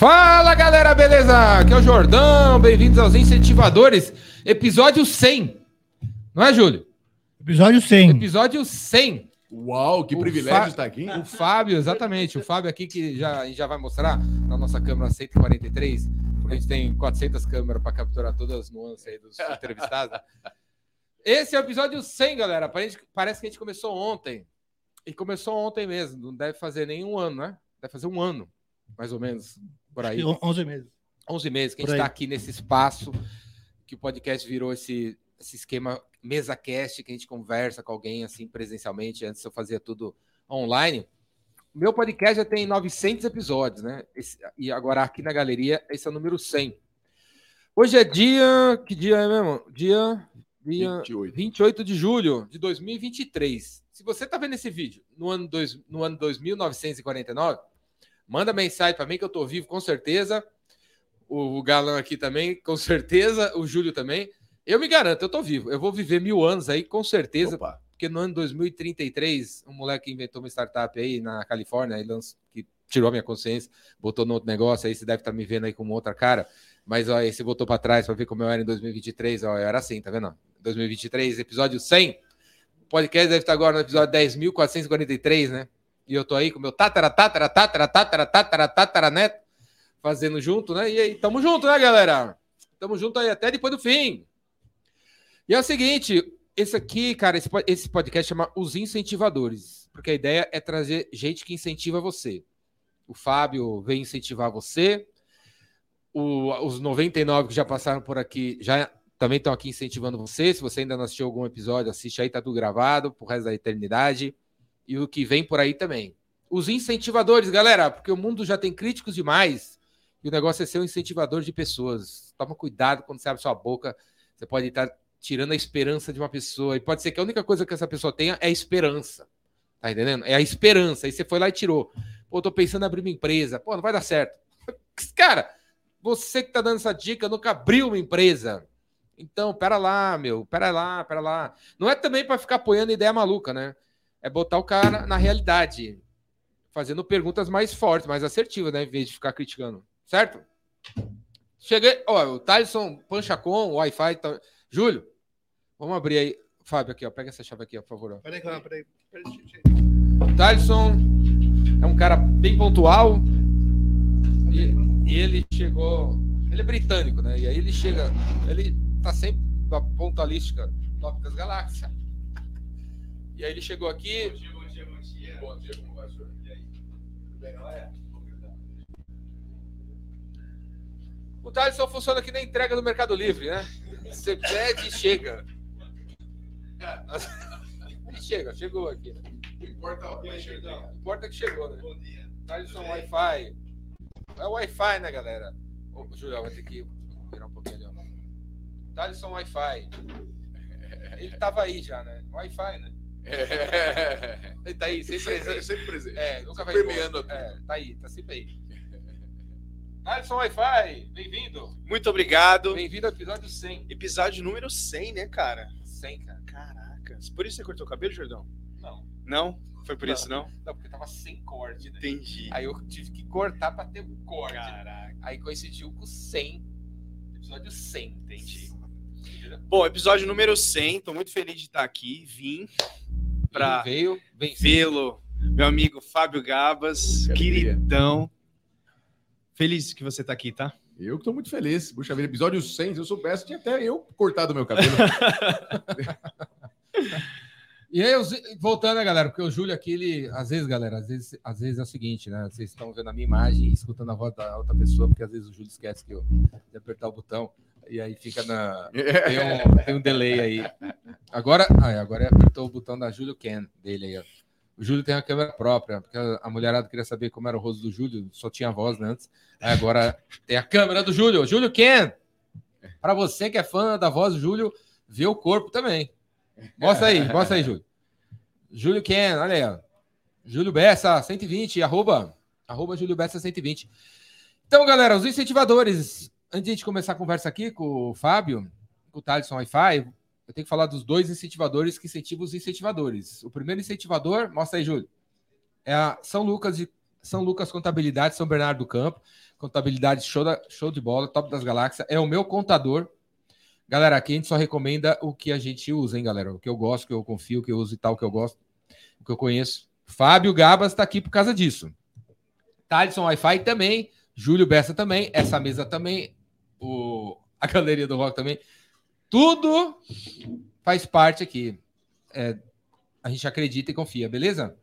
Fala galera, beleza? Aqui é o Jordão, bem-vindos aos Incentivadores, episódio 100. Não é, Júlio? Episódio 100. Episódio 100. Uau, que O privilégio Fá- estar aqui. O Fábio, exatamente, o Fábio aqui que já, a gente já vai mostrar na nossa câmera 143, porque a gente tem 400 câmeras para capturar todas as nuances aí dos entrevistados. Esse é o episódio 100, galera. Parece parece que a gente começou ontem. E começou ontem mesmo, não deve fazer nem um ano, né? Deve fazer um ano, mais ou menos, por aí. 11 meses. 11 meses que a gente está aqui nesse espaço, que o podcast virou esse, esse esquema mesa cast, que a gente conversa com alguém assim presencialmente. Antes eu fazia tudo online. Meu podcast já tem 900 episódios, né? Esse- e agora aqui na galeria, esse é o número 100. Hoje é dia. Que dia é mesmo? Dia. dia 28. 28 de julho de 2023. Se você está vendo esse vídeo no ano, dois, no ano 2949, manda mensagem para mim que eu tô vivo, com certeza. O, o Galã aqui também, com certeza. O Júlio também. Eu me garanto, eu tô vivo. Eu vou viver mil anos aí, com certeza. Opa. Porque no ano 2033, um moleque inventou uma startup aí na Califórnia, aí lanç- que tirou a minha consciência, botou no outro negócio, aí você deve estar me vendo aí com outra cara. Mas ó, aí você voltou para trás para ver como eu era em 2023, ó, eu era assim, tá vendo? 2023, episódio 100. O podcast deve estar agora no episódio 10.443, né? E eu tô aí com meu tatara, tatara, tatara, tatara, tatara, tatara, neto, fazendo junto, né? E aí, tamo junto, né, galera? Tamo junto aí até depois do fim. E é o seguinte, esse aqui, cara, esse, esse podcast chama Os Incentivadores, porque a ideia é trazer gente que incentiva você. O Fábio vem incentivar você, o- os 99 que já passaram por aqui já também estão aqui incentivando você. Se você ainda não assistiu algum episódio, assiste aí, tá tudo gravado pro resto da eternidade. E o que vem por aí também. Os incentivadores, galera, porque o mundo já tem críticos demais e o negócio é ser um incentivador de pessoas. Toma cuidado quando você abre sua boca, você pode estar tirando a esperança de uma pessoa. E pode ser que a única coisa que essa pessoa tenha é esperança. Tá entendendo? É a esperança. Aí você foi lá e tirou. Pô, tô pensando em abrir uma empresa. Pô, não vai dar certo. Cara, você que tá dando essa dica nunca abriu uma empresa. Então, pera lá, meu. Pera lá, pera lá. Não é também para ficar apoiando ideia maluca, né? É botar o cara na realidade. Fazendo perguntas mais fortes, mais assertivas, né? Em vez de ficar criticando. Certo? Cheguei. Ó, o Tyson Panchacon, Wi-Fi. Tá... Júlio, vamos abrir aí. Fábio, aqui, ó. Pega essa chave aqui, ó, por favor. Peraí, peraí, Thaleson é um cara bem pontual. E, e ele chegou. Ele é britânico, né? E aí ele chega. Ele tá sempre na pontualística top das galáxias. E aí ele chegou aqui. Bom dia, bom dia, bom dia. Bom dia, como vai, senhor? E aí? Tudo bem, galera? O Thaleson funciona aqui na entrega do Mercado Livre, né? Você pede e chega. Ele chega, chegou aqui. Né? Importa o Importa que chegou, né? Bom dia. Thaleson Wi-Fi. É o Wi-Fi, né, galera? Ô, Julião, vai ter que virar um pouquinho ali, ó. Thaleson Wi-Fi. Ele tava aí já, né? Wi-Fi, né? Ele tá aí, sempre Sempre, presente. sempre presente. É, nunca vai Permeando embora. É, tá aí, tá sempre aí. Thaleson Wi-Fi, bem-vindo. Muito obrigado. Bem-vindo ao episódio 100. Episódio número 100, né, cara? 100, cara. Caracas. Por isso você cortou o cabelo, Jordão? Não, Não? Foi por Não. isso, não? não, porque tava sem corte, né? Entendi. Aí eu tive que cortar pra ter um corte. Caraca. Aí coincidiu com o 100. Episódio 100. Entendi. Bom, episódio número 100. Tô muito feliz de estar aqui. Vim vem vê-lo, meu amigo Fábio Gabas, queridão. Feliz que você tá aqui, tá? Eu que tô muito feliz. Puxa vida, episódio 100, se eu soubesse, tinha até eu cortado meu cabelo. E aí, voltando, né, galera? Porque o Júlio aqui, ele, às vezes, galera, às vezes, às vezes é o seguinte, né? Vocês estão vendo a minha imagem e escutando a voz da outra pessoa, porque às vezes o Júlio esquece que eu, de apertar o botão e aí fica na. Tem um, tem um delay aí. Agora, ah, é, agora apertou o botão da Júlio Ken dele aí, ó. O Júlio tem uma câmera própria, porque a a mulherada queria saber como era o rosto do Júlio, só tinha voz né, antes. Aí agora tem a câmera do Júlio. Júlio Ken! Para você que é fã da voz do Júlio, vê o corpo também. Mostra aí, mostra aí, Júlio. Júlio Ken, olha aí, ó. Júlio Bessa, 120, arroba, arroba Júlio Bessa 120. Então, galera, os incentivadores. Antes de a gente começar a conversa aqui com o Fábio, com o Thaleson Wi-Fi, eu tenho que falar dos dois incentivadores que incentivam os incentivadores. O primeiro incentivador, mostra aí, Júlio, é a São Lucas de São Lucas Contabilidade, São Bernardo do Campo. Contabilidade show, da, show de bola, top das galáxias. É o meu contador. Galera, aqui a gente só recomenda o que a gente usa, hein, galera? O que eu gosto, o que eu confio, o que eu uso e tal, o que eu gosto, o que eu conheço. Fábio Gabas está aqui por causa disso. Thaleson Wi-Fi também. Júlio Bessa também. Essa mesa também. O, a galeria do rock também. Tudo faz parte aqui. É, a gente acredita e confia, beleza?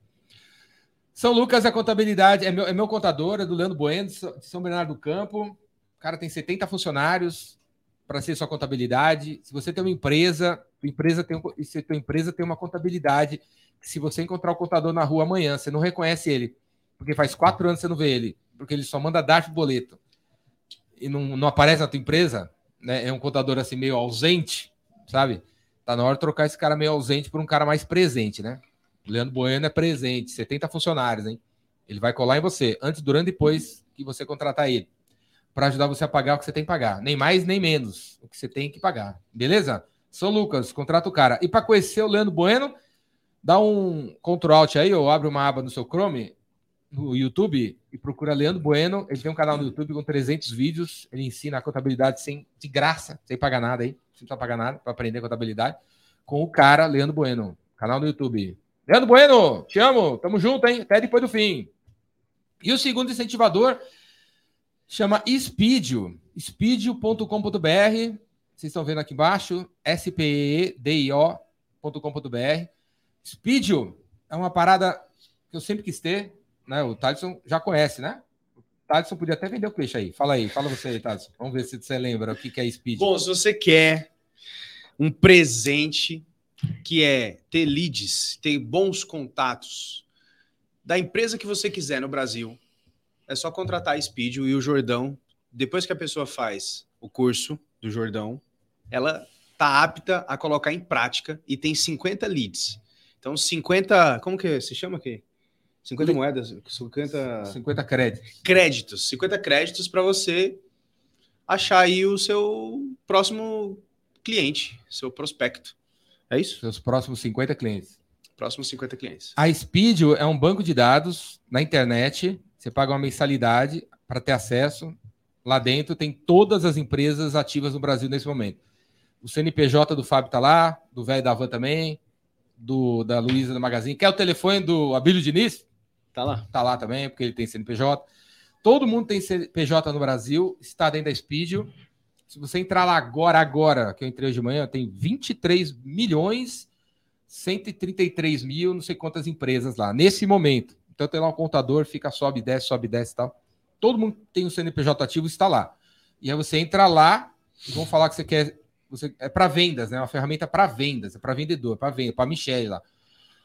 São Lucas é contabilidade, é meu, é meu contador, é do Leandro Bueno, de São Bernardo do Campo. O cara tem 70 funcionários para ser sua contabilidade. Se você tem uma empresa, tua empresa tem, se tua empresa tem uma contabilidade, se você encontrar o contador na rua amanhã, você não reconhece ele, porque faz quatro anos que você não vê ele, porque ele só manda dar boleto e não, não aparece na tua empresa, né? É um contador assim meio ausente, sabe? Tá na hora de trocar esse cara meio ausente por um cara mais presente, né? O Leandro Bueno é presente, 70 funcionários, hein? Ele vai colar em você, antes, durante e depois que você contratar ele, para ajudar você a pagar o que você tem que pagar. Nem mais, nem menos o que você tem que pagar. Beleza? São Lucas, contrata o cara. E para conhecer o Leandro Bueno, dá um Ctrl Alt aí, ou abre uma aba no seu Chrome, no YouTube, e procura Leandro Bueno. Ele tem um canal no YouTube com 300 vídeos. Ele ensina a contabilidade sem, de graça, sem pagar nada aí. Não precisa pagar nada para aprender contabilidade. Com o cara, Leandro Bueno. Canal no YouTube. Leandro Bueno, te amo, tamo junto, hein? Até depois do fim. E o segundo incentivador chama Speedio, speedio.com.br. Vocês estão vendo aqui embaixo, S-P-E-D-I-O.com.br. Speedio é uma parada que eu sempre quis ter, né? O Thaleson já conhece, né? O Thaleson podia até vender o peixe aí. Fala aí, fala você aí, Thaleson. Vamos ver se você lembra o que é Speedio. Bom, se você quer um presente que é ter leads, ter bons contatos da empresa que você quiser no Brasil. É só contratar a Speed e o Jordão. Depois que a pessoa faz o curso do Jordão, ela tá apta a colocar em prática e tem 50 leads. Então, 50. Como que se chama aqui? 50 moedas? 50. 50 créditos. Créditos. 50 créditos para você achar aí o seu próximo cliente, seu prospecto. É isso? Seus próximos 50 clientes. Próximos 50 clientes. A Speedio é um banco de dados na internet. Você paga uma mensalidade para ter acesso. Lá dentro tem todas as empresas ativas no Brasil nesse momento. O CNPJ do Fábio tá lá, do velho da Van também, do da Luísa do Magazine. Quer o telefone do Abílio Diniz? Tá lá. Tá lá também, porque ele tem CNPJ. Todo mundo tem CNPJ no Brasil, está dentro da Speedio. Se você entrar lá agora, agora, que eu entrei hoje de manhã, tem 23 milhões 133 mil, não sei quantas empresas lá, nesse momento. Então tem lá um contador, fica, sobe, desce, sobe, desce e tal. Todo mundo tem o um CNPJ ativo está lá. E aí você entra lá e vão falar que você quer. Você, é para vendas, né? Uma ferramenta para vendas, é para vendedor, para venda, para Michelle lá.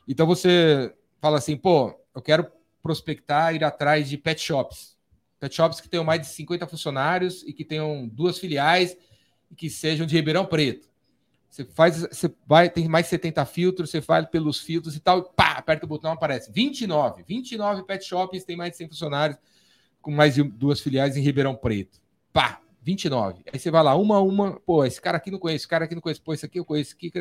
Então você fala assim, pô, eu quero prospectar, ir atrás de pet shops. Pet shops que tenham mais de 50 funcionários e que tenham duas filiais e que sejam de Ribeirão Preto. Você faz, você vai, tem mais 70 filtros, você vai pelos filtros e tal, e pá, aperta o botão, aparece 29. 29 pet shops tem mais de 100 funcionários, com mais de duas filiais em Ribeirão Preto. Pá, 29. Aí você vai lá, uma a uma, pô, esse cara aqui não conheço, esse cara aqui não conheço, pô, esse aqui eu conheço, aqui.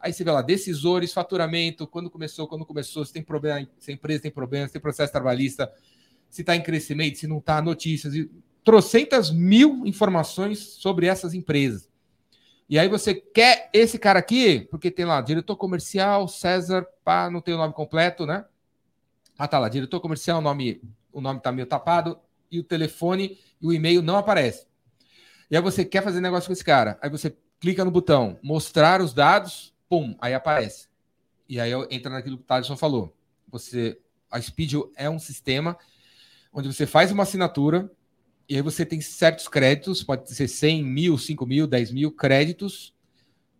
Aí você vê lá, decisores, faturamento, quando começou, quando começou, se tem problema, se a empresa tem problema, se tem processo trabalhista, se está em crescimento, se não está, notícias, e trocentas mil informações sobre essas empresas. E aí você quer esse cara aqui, porque tem lá, diretor comercial, César, pá, não tem o nome completo, né? Ah, tá lá, diretor comercial, o nome, o nome tá meio tapado, e o telefone e o e-mail não aparece. E aí você quer fazer negócio com esse cara. Aí você clica no botão mostrar os dados, pum, aí aparece. E aí entra naquilo que o Thaleson falou. Você, a Speed é um sistema onde você faz uma assinatura, e aí você tem certos créditos, pode ser 100 mil, 5 mil, 10 mil créditos,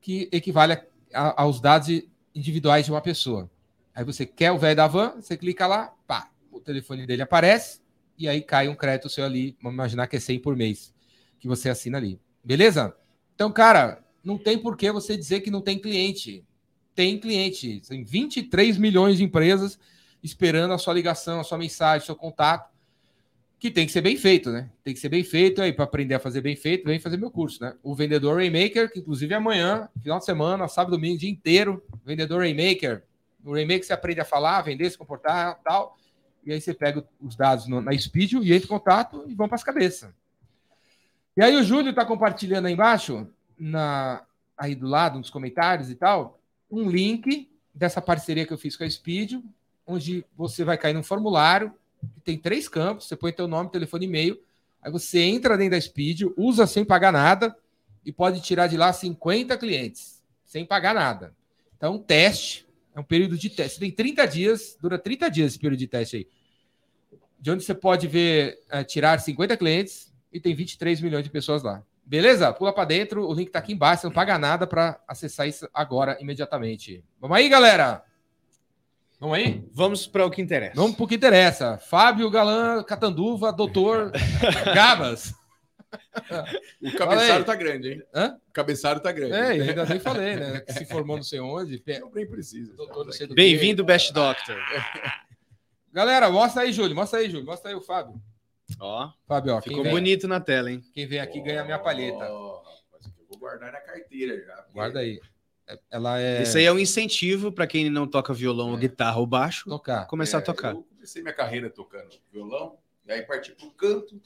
que equivale a, a, aos dados individuais de uma pessoa. Aí você quer o velho da van, você clica lá, pá, o telefone dele aparece, e aí cai um crédito seu ali, vamos imaginar que é 100 por mês, que você assina ali. Beleza? Então, cara, não tem por que você dizer que não tem cliente. Tem cliente. Tem 23 milhões de empresas esperando a sua ligação, a sua mensagem, seu contato que tem que ser bem feito, né? Tem que ser bem feito aí para aprender a fazer bem feito, vem fazer meu curso, né? O vendedor Rainmaker, que inclusive amanhã, final de semana, sábado, domingo, dia inteiro, vendedor Rainmaker. No Rainmaker você aprende a falar, vender, se comportar, tal. e aí você pega os dados na Speed e entra em contato e vão para as cabeças. E aí o Júlio está compartilhando aí embaixo, na, aí do lado, nos comentários e tal, um link dessa parceria que eu fiz com a Speed, onde você vai cair num formulário que tem três campos, você põe teu nome, telefone e e-mail, aí você entra dentro da Speed, usa sem pagar nada e pode tirar de lá 50 clientes, sem pagar nada. Então, um teste, é um período de teste. Você tem 30 dias, dura 30 dias esse período de teste aí. De onde você pode ver, eh, tirar 50 clientes e tem 23 milhões de pessoas lá. Beleza? Pula para dentro, o link tá aqui embaixo, você não paga nada para acessar isso agora, imediatamente. Vamos aí, galera? Vamos aí? Vamos para o que interessa. Vamos pro que interessa. Fábio Galan Catanduva, doutor Gabas. O aí. tá grande, hein? Hã? O cabeçário tá grande. É, e ainda nem falei, né? Que se formou não sei onde. nem não sei do Bem-vindo, Best Doctor. Galera, mostra aí, Júlio. Mostra aí, Júlio. Mostra aí o Fábio. Ó, Fábio, ó, ficou vem, bonito na tela, hein? quem vem aqui ganha a minha palheta. Ó, rapaz, aqui eu vou guardar na carteira já. porque- Guarda aí. É- Ela é. Isso aí é um incentivo para quem não toca violão, ou guitarra ou baixo, Tocar. começar a É, tocar. Eu comecei minha carreira tocando violão, e aí parti pro canto,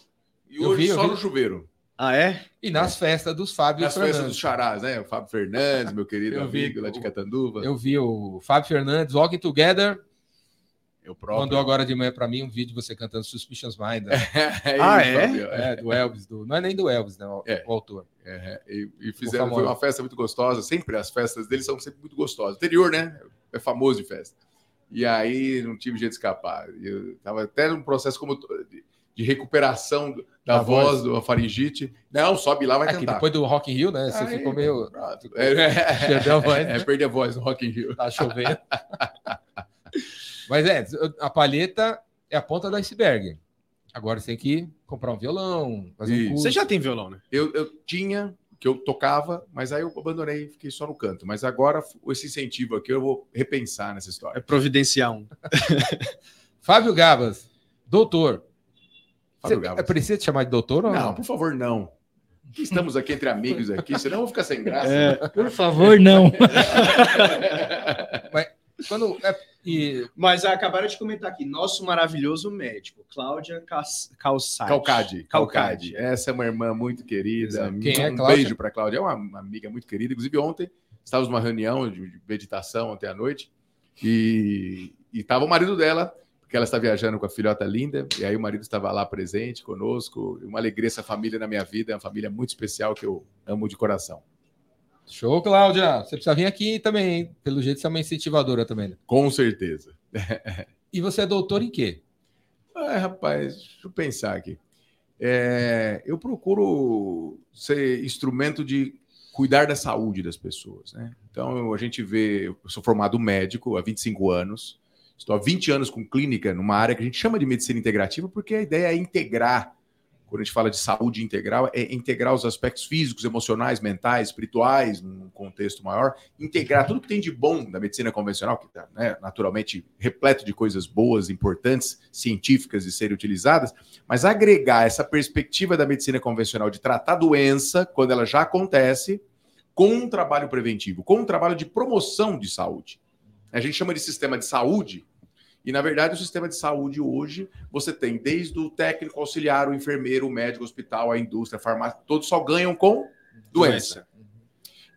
e Eu hoje vi, só vi. no chuveiro. Ah, é? E nas festas dos Fábio Nas festas Fernandes. dos charás, né? O Fábio Fernandes, meu querido Eu vi. amigo lá de Catanduva. Eu vi o Fábio Fernandes, Walking Together, Eu próprio. mandou agora de manhã pra mim um vídeo de você cantando Suspicious Mind. né? É Ah, isso, é? Fábio, É, do Elvis. Do... Não é nem do Elvis, né? O, É. o autor. É, e, e fizeram, foi uma festa muito gostosa. Sempre as festas deles são sempre muito gostosas. O interior, né? É famoso de festa. E aí não tive jeito de escapar. Eu tava até num processo como de, de recuperação da, Da voz, voz. do faringite. Não, sobe lá, vai É que cantar. depois do Rock in Rio, né? Você Aí, ficou meio. ficou- É, é, Perdeu a voz. é, perdi a voz no Rock in Rio. Tá chovendo. Mas é, a palheta é a ponta do iceberg. Agora você tem que comprar um violão, fazer um Isso. curso. Você já tem violão, né? Eu, eu tinha, que eu tocava, mas aí eu abandonei, fiquei só no canto. Mas agora, esse incentivo aqui, eu vou repensar nessa É história. providenciar um. Fábio Gabas, doutor. Fábio Você- Gabas. é preciso te chamar de doutor ou Não, não? por favor, não. Estamos aqui entre amigos aqui, senão eu vou ficar sem graça. É. Por favor, não. Quando, é, e, Mas acabaram de comentar aqui, nosso maravilhoso médico, Cláudia Calçade. Calcade, Calcade. Essa é uma irmã muito querida. Exato. Quem é um Cláudia? beijo para Cláudia. É uma, amiga muito querida. Inclusive, ontem estávamos numa reunião de de meditação ontem à noite e estava o marido dela, porque ela está viajando com a filhota linda, e aí o marido estava lá presente conosco. Uma alegria essa família na minha vida, é uma família muito especial que eu amo de coração. Show, Cláudia. Você precisa vir aqui também, hein? Pelo jeito, você é uma incentivadora também. né? Com certeza. E você é doutor em quê? Ah, rapaz, deixa eu pensar aqui. É, eu procuro ser instrumento de cuidar da saúde das pessoas, né? Então, a gente vê, eu sou formado médico há 25 anos, estou há 20 anos com clínica numa área que a gente chama de medicina integrativa, porque a ideia é integrar, quando a gente fala de saúde integral, é integrar os aspectos físicos, emocionais, mentais, espirituais, num contexto maior, integrar tudo que tem de bom da medicina convencional, que está né, naturalmente repleto de coisas boas, importantes, científicas de serem utilizadas, mas agregar essa perspectiva da medicina convencional de tratar doença quando ela já acontece, com um trabalho preventivo, com um trabalho de promoção de saúde. A gente chama de sistema de saúde, e na verdade o sistema de saúde hoje você tem desde o técnico auxiliar, o enfermeiro, o médico, o hospital, a indústria, a farmácia, todos só ganham com doença.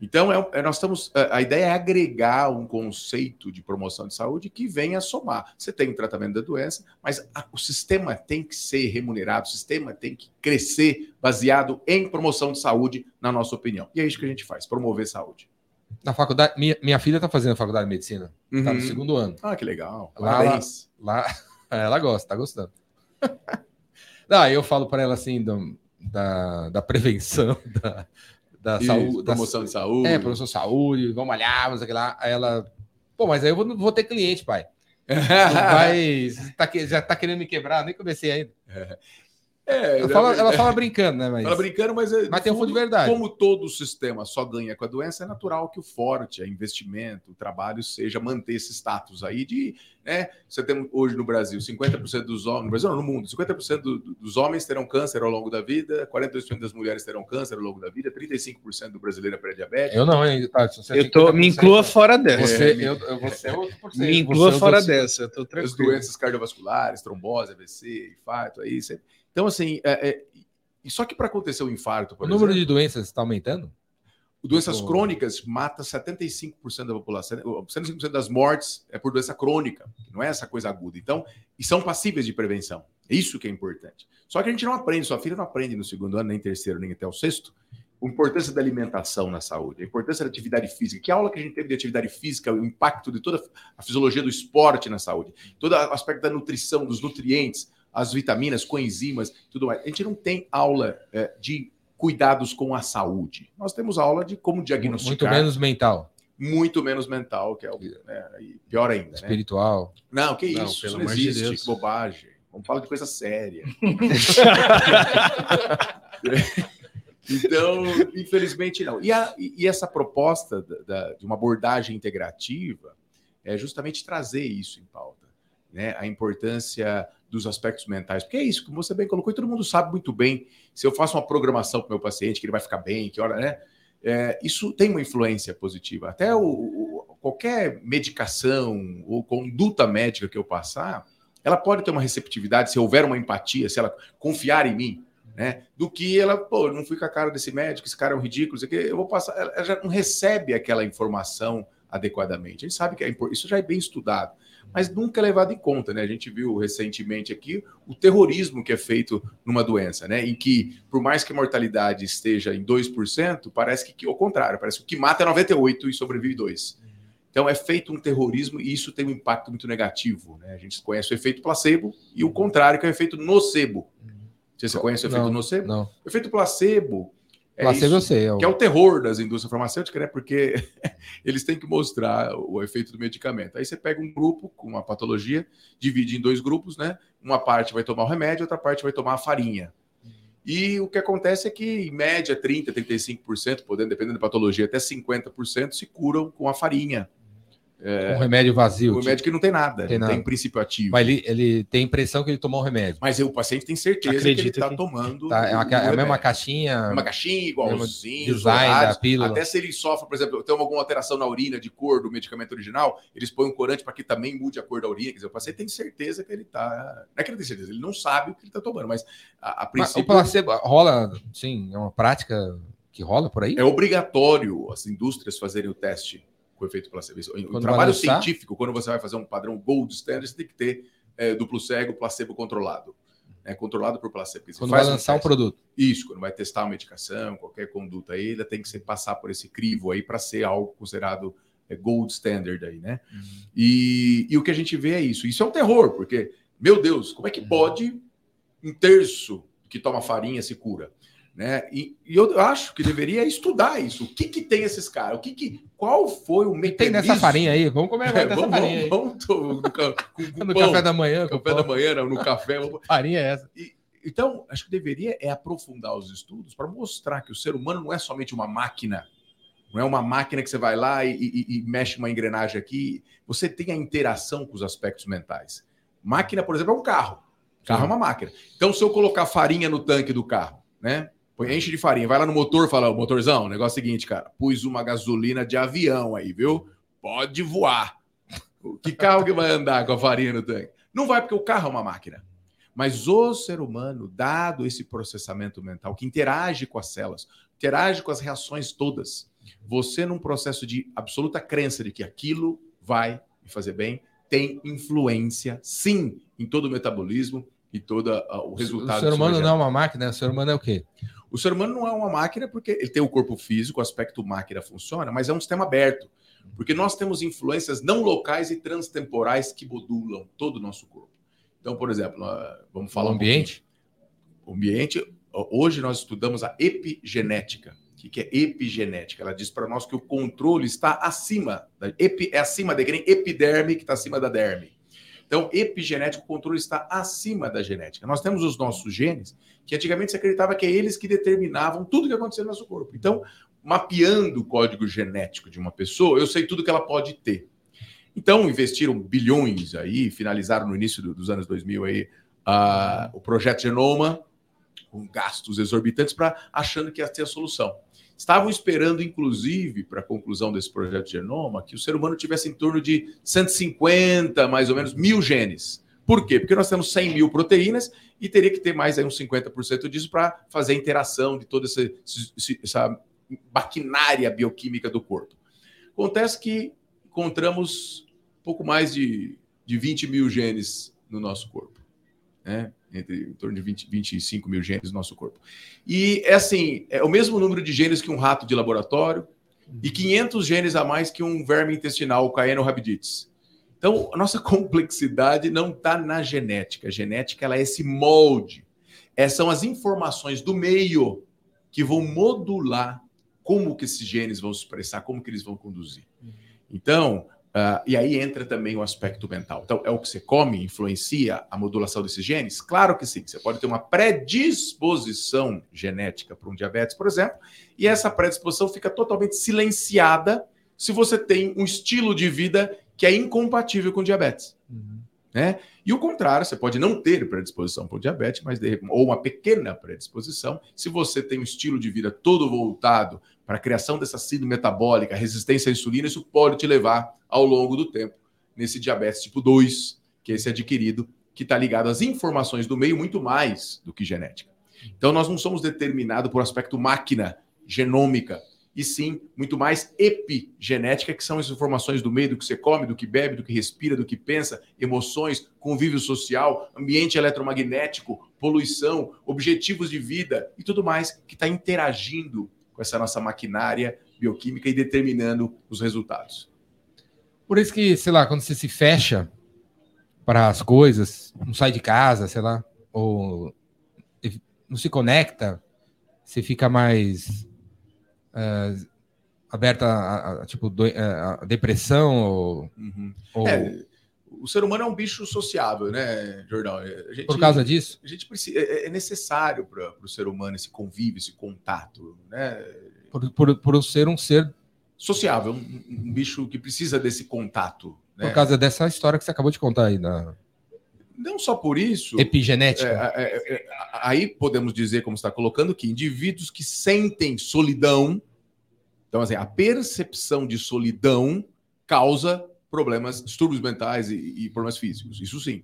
Então, é- é- nós estamos. A a ideia é agregar um conceito de promoção de saúde que venha somar. Você tem o tratamento da doença, mas a- o sistema tem que ser remunerado, o sistema tem que crescer baseado em promoção de saúde, na nossa opinião. E é isso que a gente faz, promover saúde. Na faculdade, minha, minha filha está fazendo faculdade de medicina. Tá no Uhum. segundo ano. Ah, que legal. Lá- Parabéns. Lá, ela gosta, tá gostando. Aí eu falo para ela assim do- da, da prevenção, da, da Isso, saúde. da- promoção de saúde. É, promoção de saúde, vamos olhar, vamos lá. Aí ela, pô, mas aí eu vou, vou ter cliente, pai. Você tá já tá querendo me quebrar, nem comecei ainda. É, Ela fala, ela fala brincando, né? Mas, Fala brincando, mas, é, mas tem um fundo de verdade. Como todo sistema só ganha com a doença, é natural que o forte, a investimento, o trabalho seja manter esse status aí de né? Você tem hoje no Brasil 50% dos homens, no Brasil não, no mundo, 50% do, dos homens terão câncer ao longo da vida, 42% das mulheres terão câncer ao longo da vida, 35% do brasileiro é pré-diabético. Eu não, hein, Tati? Você Eu tô, 50%, me inclua fora dessa. Você, eu, eu, você é outro me inclua Você é fora dessa. Eu tô As tranquilo. doenças cardiovasculares, trombose, AVC, infarto, aí você... Então, assim, é, é- só que para acontecer o infarto, O número exemplo, de doenças está aumentando? doenças crônicas mata 75% da população, 75% das mortes é por doença crônica, não é essa coisa aguda. Então, e são passíveis de prevenção. É isso que é importante. Só que a gente não aprende, sua filha não aprende no segundo ano, nem terceiro, nem até o sexto, a importância da alimentação na saúde, a importância da atividade física. Que aula que a gente teve de atividade física, o impacto de toda a fisiologia do esporte na saúde, todo o aspecto da nutrição, dos nutrientes, as vitaminas, coenzimas, tudo mais. A gente não tem aula é, de cuidados com a saúde. Nós temos aula de como Muito diagnosticar menos mental, muito menos mental, que é o né, pior ainda, né? espiritual. Não, que Não, isso, pelo isso não amor de existe, Deus. que bobagem. Vamos falar de coisa séria. então, infelizmente não. E, a- e- e essa proposta da- da- de uma abordagem integrativa é justamente trazer isso em pauta, né? A importância dos aspectos mentais, porque é isso que você bem colocou e todo mundo sabe muito bem. Se eu faço uma programação para o meu paciente que ele vai ficar bem, que hora, né? É, isso tem uma influência positiva. Até o- o- qualquer medicação ou conduta médica que eu passar, ela pode ter uma receptividade se houver uma empatia, se ela confiar em mim, né? Do que ela, pô, não fui com a cara desse médico, esse cara é um ridículo, isso aqui, eu vou passar. Ela já não recebe aquela informação adequadamente. A gente sabe que é isso já é bem estudado, mas nunca é levado em conta, né? A gente viu recentemente aqui o terrorismo que é feito numa doença, né? Em que, por mais que a mortalidade esteja em 2%, parece que, ao contrário, parece que o que mata é 98 e sobrevive 2. Então é feito um terrorismo e isso tem um impacto muito negativo, né? A gente conhece o efeito placebo e o contrário, que é o efeito nocebo. Você, você conhece o efeito Não, nocebo? Não. O efeito placebo é Placebo eu isso, sei. é o- que é o terror das indústrias farmacêuticas, né? Porque eles têm que mostrar o efeito do medicamento. Aí você pega um grupo com uma patologia, divide em dois grupos, né? Uma parte vai tomar o remédio, outra parte vai tomar a farinha. E o que acontece é que, em média, 30%, 35%, podendo, dependendo da patologia, até 50% se curam com a farinha. Um remédio vazio. O remédio que não tem nada, Tem não nada. tem princípio ativo. Mas ele, ele tem a impressão que ele tomou o remédio. Mas o paciente tem certeza que ele Acredita está que- tomando. Tá? É, uma, é a mesma caixinha, Uma caixinha igualzinho, design da pílula. Até se ele sofre, por exemplo, tem alguma alteração na urina de cor do medicamento original, eles põem um corante para que também mude a cor da urina. Quer dizer, o paciente tem certeza que ele está. Não é que ele tem certeza, ele não sabe o que ele está tomando, mas a, a Mas princípio o placebo rola, sim, é uma prática que rola por aí? é obrigatório as indústrias fazerem o teste com efeito placebo. O trabalho científico, quando você vai fazer um padrão gold standard, você tem que ter é, duplo cego, placebo controlado. É controlado por placebo. Quando vai lançar um teste. produto. Isso, quando vai testar uma medicação, qualquer conduta aí, ainda tem que ser, passar por esse crivo aí para ser algo considerado é, gold standard aí, né? E, e o que a gente vê é isso. Isso é um terror, porque, meu Deus, como é que pode um terço que toma farinha se cura? Né? E, e eu acho que deveria estudar isso. O que, que tem esses caras? O que, que qual foi o Tem mecanismo? nessa farinha aí? Vamos comer É, agora dessa vamos, farinha vamos, vamos no, com, No pão, café da manhã, café da manhã, no café. farinha é essa. então, acho que deveria é aprofundar os estudos para mostrar que o ser humano não é somente uma máquina. Não é uma máquina que você vai lá e, e- e mexe uma engrenagem aqui. Você tem a interação com os aspectos mentais. Máquina, por exemplo, é um carro. Carro Sim. é uma máquina. Então, se eu colocar farinha no tanque do carro, né? Põe, enche de farinha, vai lá no motor, fala, "Ô, motorzão, o negócio é o seguinte, cara, pus uma gasolina de avião aí, viu? Pode voar. Que carro que vai andar com a farinha no tanque? Não vai, porque o carro é uma máquina. Mas o ser humano, dado esse processamento mental que interage com as células, interage com as reações todas, você, num processo de absoluta crença de que aquilo vai me fazer bem, tem influência, sim, em todo o metabolismo e todo ah, o resultado. O ser humano não é uma máquina, o ser humano é o quê? O ser humano não é uma máquina porque ele tem o corpo físico, o aspecto máquina funciona, mas é um sistema aberto. Porque nós temos influências não locais e transtemporais que modulam todo o nosso corpo. Então, por exemplo, vamos falar o um ambiente? o ambiente. Hoje nós estudamos a epigenética. O que é epigenética? Ela diz para nós que o controle está acima. Da, epi, é acima da que nem epiderme, que está acima da derme. Então, epigenética, o controle está acima da genética. Nós temos os nossos genes, que antigamente se acreditava que é eles que determinavam tudo que acontecia no nosso corpo. Então, mapeando o código genético de uma pessoa, eu sei tudo que ela pode ter. Então, investiram bilhões aí, finalizaram no início do- dos anos 2000 aí ah, o projeto Genoma, com gastos exorbitantes, para achando que ia ter a solução. Estavam esperando, inclusive, para a conclusão desse projeto Genoma, que o ser humano tivesse em torno de 150, mais ou menos, mil genes. Por quê? Porque nós temos 100 mil proteínas e teria que ter mais aí uns 50% disso para fazer a interação de toda essa, essa maquinária bioquímica do corpo. Acontece que encontramos pouco mais de, de 20 mil genes no nosso corpo. Né? Entre, em torno de 20, 25 mil genes no nosso corpo. E é assim, é o mesmo número de genes que um rato de laboratório e 500 genes a mais que um verme intestinal, o Caenorhabditis. Então, a nossa complexidade não está na genética. A genética ela é esse molde. É, são as informações do meio que vão modular como que esses genes vão se expressar, como que eles vão conduzir. Então, ah, e aí entra também o aspecto mental. Então, é o que você come influencia a modulação desses genes? Claro que sim. Você pode ter uma predisposição genética para um diabetes, por exemplo, e essa predisposição fica totalmente silenciada se você tem um estilo de vida que é incompatível com diabetes. Né? E o contrário, você pode não ter predisposição para o diabetes, mas de, ou uma pequena predisposição, se você tem um estilo de vida todo voltado para a criação dessa síndrome metabólica, resistência à insulina, isso pode te levar ao longo do tempo nesse diabetes tipo 2, que é esse adquirido, que está ligado às informações do meio muito mais do que genética. Então, nós não somos determinados por aspecto máquina genômica, e sim muito mais epigenética, que são as informações do meio, do que você come, do que bebe, do que respira, do que pensa, emoções, convívio social, ambiente eletromagnético, poluição, objetivos de vida e tudo mais que está interagindo com essa nossa maquinária bioquímica e determinando os resultados. Por isso que, sei lá, quando você se fecha para as coisas, não sai de casa, sei lá, ou não se conecta, você fica mais é, aberta a, a, tipo do, a, a depressão ou, Uhum. ou É, o ser humano é um bicho sociável, né, Jordão? A gente, por causa disso? a gente precisa, é, é necessário para o ser humano esse convívio, esse contato, né? Por, por, por ser um ser Sociável, um, um bicho que precisa desse contato. Né? por causa dessa história que você acabou de contar aí da Não só por isso. epigenética. É, é, é, aí podemos dizer, como está colocando, que indivíduos que sentem solidão, então assim, a percepção de solidão causa problemas, distúrbios mentais e, e problemas físicos. Isso sim.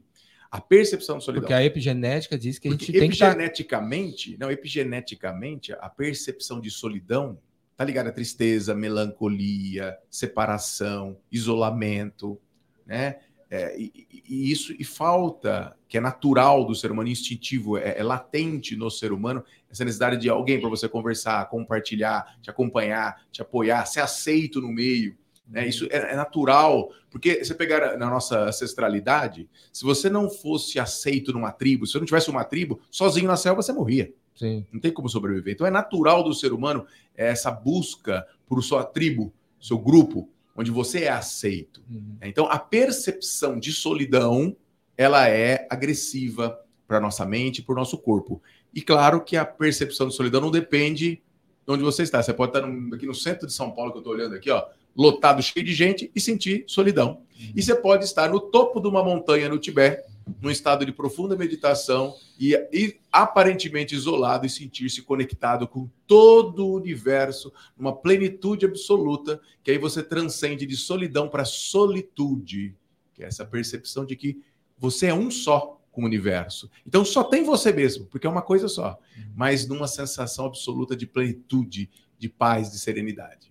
A percepção de solidão. Porque a epigenética diz que a gente tem que estar. epigeneticamente, não, epigeneticamente, a percepção de solidão está ligada à tristeza, melancolia, separação, isolamento, né? É, e, e- e isso e falta, que é natural do ser humano, instintivo, é, é latente no ser humano, essa necessidade de alguém para você conversar, compartilhar, te acompanhar, te apoiar, ser aceito no meio. Né? Isso é, é natural, porque você pegar na nossa ancestralidade, se você não fosse aceito numa tribo, se você não tivesse uma tribo, sozinho na selva você morria. Sim. Não tem como sobreviver. Então é natural do ser humano essa busca por sua tribo, seu grupo, onde você é aceito. Uhum. Então a percepção de solidão, ela é agressiva para nossa mente, para o nosso corpo. E claro que a percepção de solidão não depende de onde você está. Você pode estar no- aqui no centro de São Paulo que eu estou olhando aqui, ó, lotado, cheio de gente e sentir solidão. E você pode estar no topo de uma montanha no Tibete, num estado de profunda meditação e, e aparentemente isolado e sentir-se conectado com todo o universo, numa plenitude absoluta, que aí você transcende de solidão para solitude, que é essa percepção de que você é um só com o universo. Então só tem você mesmo, porque é uma coisa só, mas numa sensação absoluta de plenitude, de paz, de serenidade.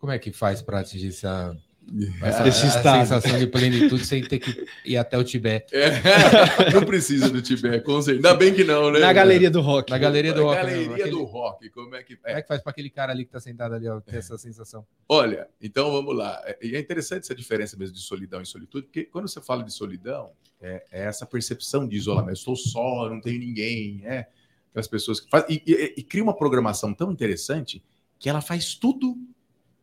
Como é que faz para atingir essa, É, essa, Esse essa sensação de plenitude sem ter que ir até o Tibete? É, não precisa do Tibete, com certeza. Ainda bem que não, né? Na galeria do rock. Na galeria do rock. né? Galeria Aquele- do rock, como é que. Como é que faz para aquele cara ali que tá sentado ali, ó, ter essa sensação? Olha, então vamos lá. É- E é interessante essa diferença mesmo de solidão e solitude, porque quando você fala de solidão, é, é essa percepção de isolamento. Eu estou só, não tenho ninguém, é. Aquelas pessoas que fazem. E, e- e cria uma programação tão interessante que ela faz tudo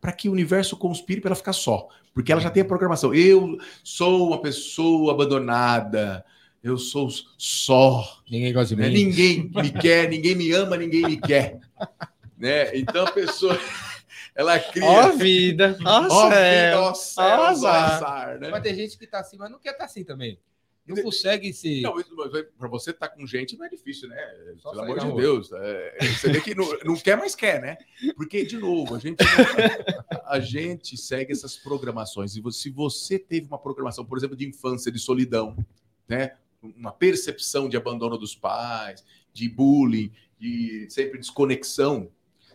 para que o universo conspire para ela ficar só. Porque ela já tem a programação. Eu sou uma pessoa abandonada, eu sou só. Ninguém gosta de né? mim. Ninguém me quer, ninguém me ama, ninguém me quer. Né? Então a pessoa ela cria. Ó vida. Ó Ó céu. vida, ó céus, ó azar. azar, né? Mas tem gente que tá assim, mas não quer estar assim também. Não De- consegue se. Não, pra você estar com gente não é difícil, né? Só Pelo amor de rua. Deus. é, você vê que não, não quer, mas quer, né? Porque, de novo, a gente, a gente segue essas programações. E se você teve uma programação, por exemplo, de infância, de solidão, né? Uma percepção de abandono dos pais, de bullying, de sempre desconexão.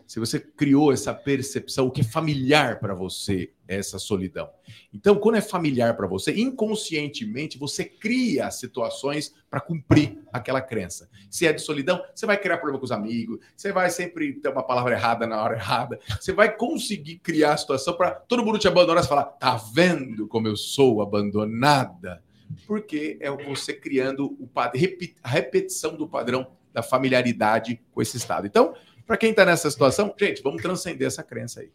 Se você criou essa percepção, o que é familiar para você, essa solidão. Então, quando é familiar para você, inconscientemente você cria situações para cumprir aquela crença. Se é de solidão, você vai criar problema com os amigos, você vai sempre ter uma palavra errada na hora errada, você vai conseguir criar a situação para todo mundo te abandonar e falar: tá vendo como eu sou abandonada? Porque é você criando o a repetição do padrão da familiaridade com esse estado. Então, para quem está nessa situação, gente, vamos transcender essa crença aí.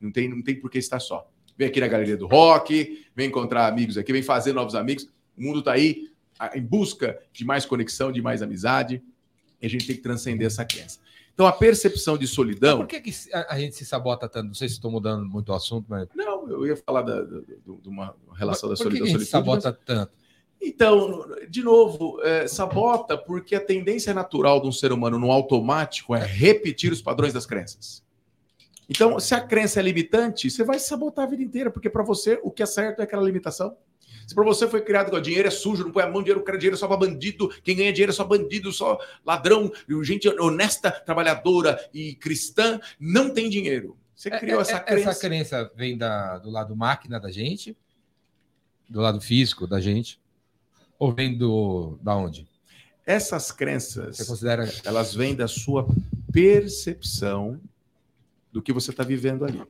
Não tem, não tem por que estar só. Vem aqui na Galeria do Rock, vem encontrar amigos aqui, vem fazer novos amigos. O mundo está aí em busca de mais conexão, de mais amizade. E a gente tem que transcender essa crença. Então, a percepção de Mas solidão. por que, que a gente se sabota tanto? Não sei se estou mudando muito o assunto, mas. Não, eu ia falar da- de uma relação da por que, solidão. que a gente se sabota tanto? Então, de novo, é, sabota porque a tendência natural de um ser humano no automático é repetir os padrões das crenças. Então, se a crença é limitante, você vai sabotar a vida inteira, porque para você o que é certo é aquela limitação. Se para você foi criado que o dinheiro é sujo, não põe a mão, dinheiro, o cara dinheiro é só para bandido, quem ganha dinheiro é só bandido, só ladrão, gente honesta, trabalhadora e cristã não tem dinheiro. Você criou É- essa é- crença. Essa crença vem da, do lado máquina da gente, do lado físico da gente, ou vem do da onde? Essas crenças. Você considera elas vêm da sua percepção do que você está vivendo ali.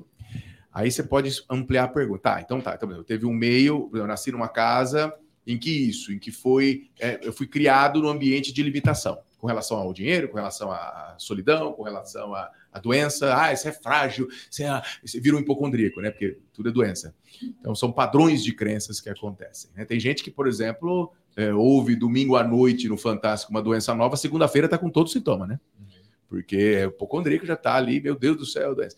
Aí você pode ampliar a pergunta. Tá, então tá. Então, eu teve um meio, eu nasci numa casa em que isso, em que foi, é, eu fui criado num ambiente de limitação, com relação ao dinheiro, com relação à solidão, com relação à, à doença. Ah, você é frágil, você, é, você vira um hipocondríaco, né? Porque tudo é doença. Então são padrões de crenças que acontecem. né? Tem gente que, por exemplo, é, ouve domingo à noite no Fantástico uma doença nova, segunda-feira está com todo sintoma, né? Porque é o hipocondríaco já está ali, meu Deus do céu. doença.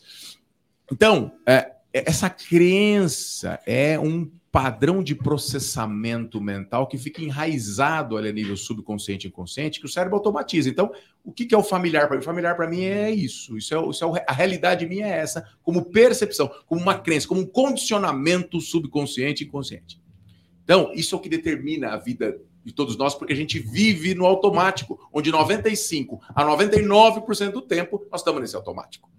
Então, é, essa crença é um padrão de processamento mental que fica enraizado ali a nível subconsciente e inconsciente, que o cérebro automatiza. Então, o que, que é o familiar para mim? O familiar para mim é isso. Isso é, isso é a realidade minha é essa, como percepção, como uma crença, como um condicionamento subconsciente e inconsciente. Então, isso é o que determina a vida de todos nós, porque a gente vive no automático, onde 95 a 99% do tempo nós estamos nesse automático.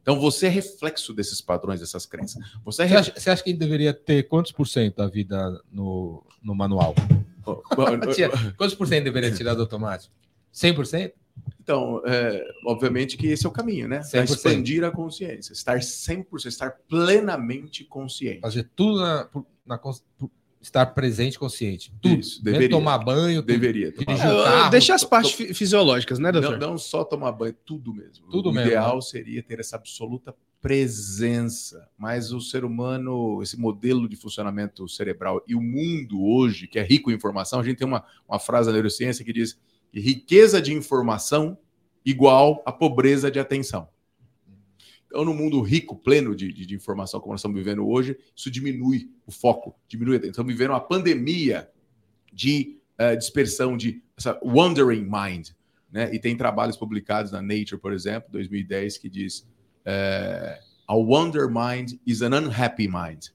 Então, você é reflexo desses padrões, dessas crenças. Você é Você acha, você acha que deveria ter quantos por cento da vida no, no manual? Tia, Quantos por cento deveria tirar do automático? 100%? Então, é, obviamente que esse é o caminho, né? 100%. expandir a consciência, estar 100%, estar plenamente consciente. Fazer tudo na, na estar presente consciente. Tudo. Isso, Mesmo deveria. tomar banho, tudo. Deveria. tomar banho. um carro, Deixa as partes fi- fisiológicas, né, doutor? Não, não só tomar banho, tudo mesmo. Tudo o mesmo, ideal né? seria ter essa absoluta presença. Mas o ser humano, esse modelo de funcionamento cerebral e o mundo hoje, que é rico em informação, a gente tem uma, uma frase na neurociência que diz que riqueza de informação igual a pobreza de atenção. Então, no mundo rico, pleno de, de- de informação, como nós estamos vivendo hoje, isso diminui o foco, diminui. Estamos vivendo uma pandemia de eh, dispersão, de essa wandering mind. Né? E tem trabalhos publicados na Nature, por exemplo, 2010, que diz eh, a wonder mind is an unhappy mind.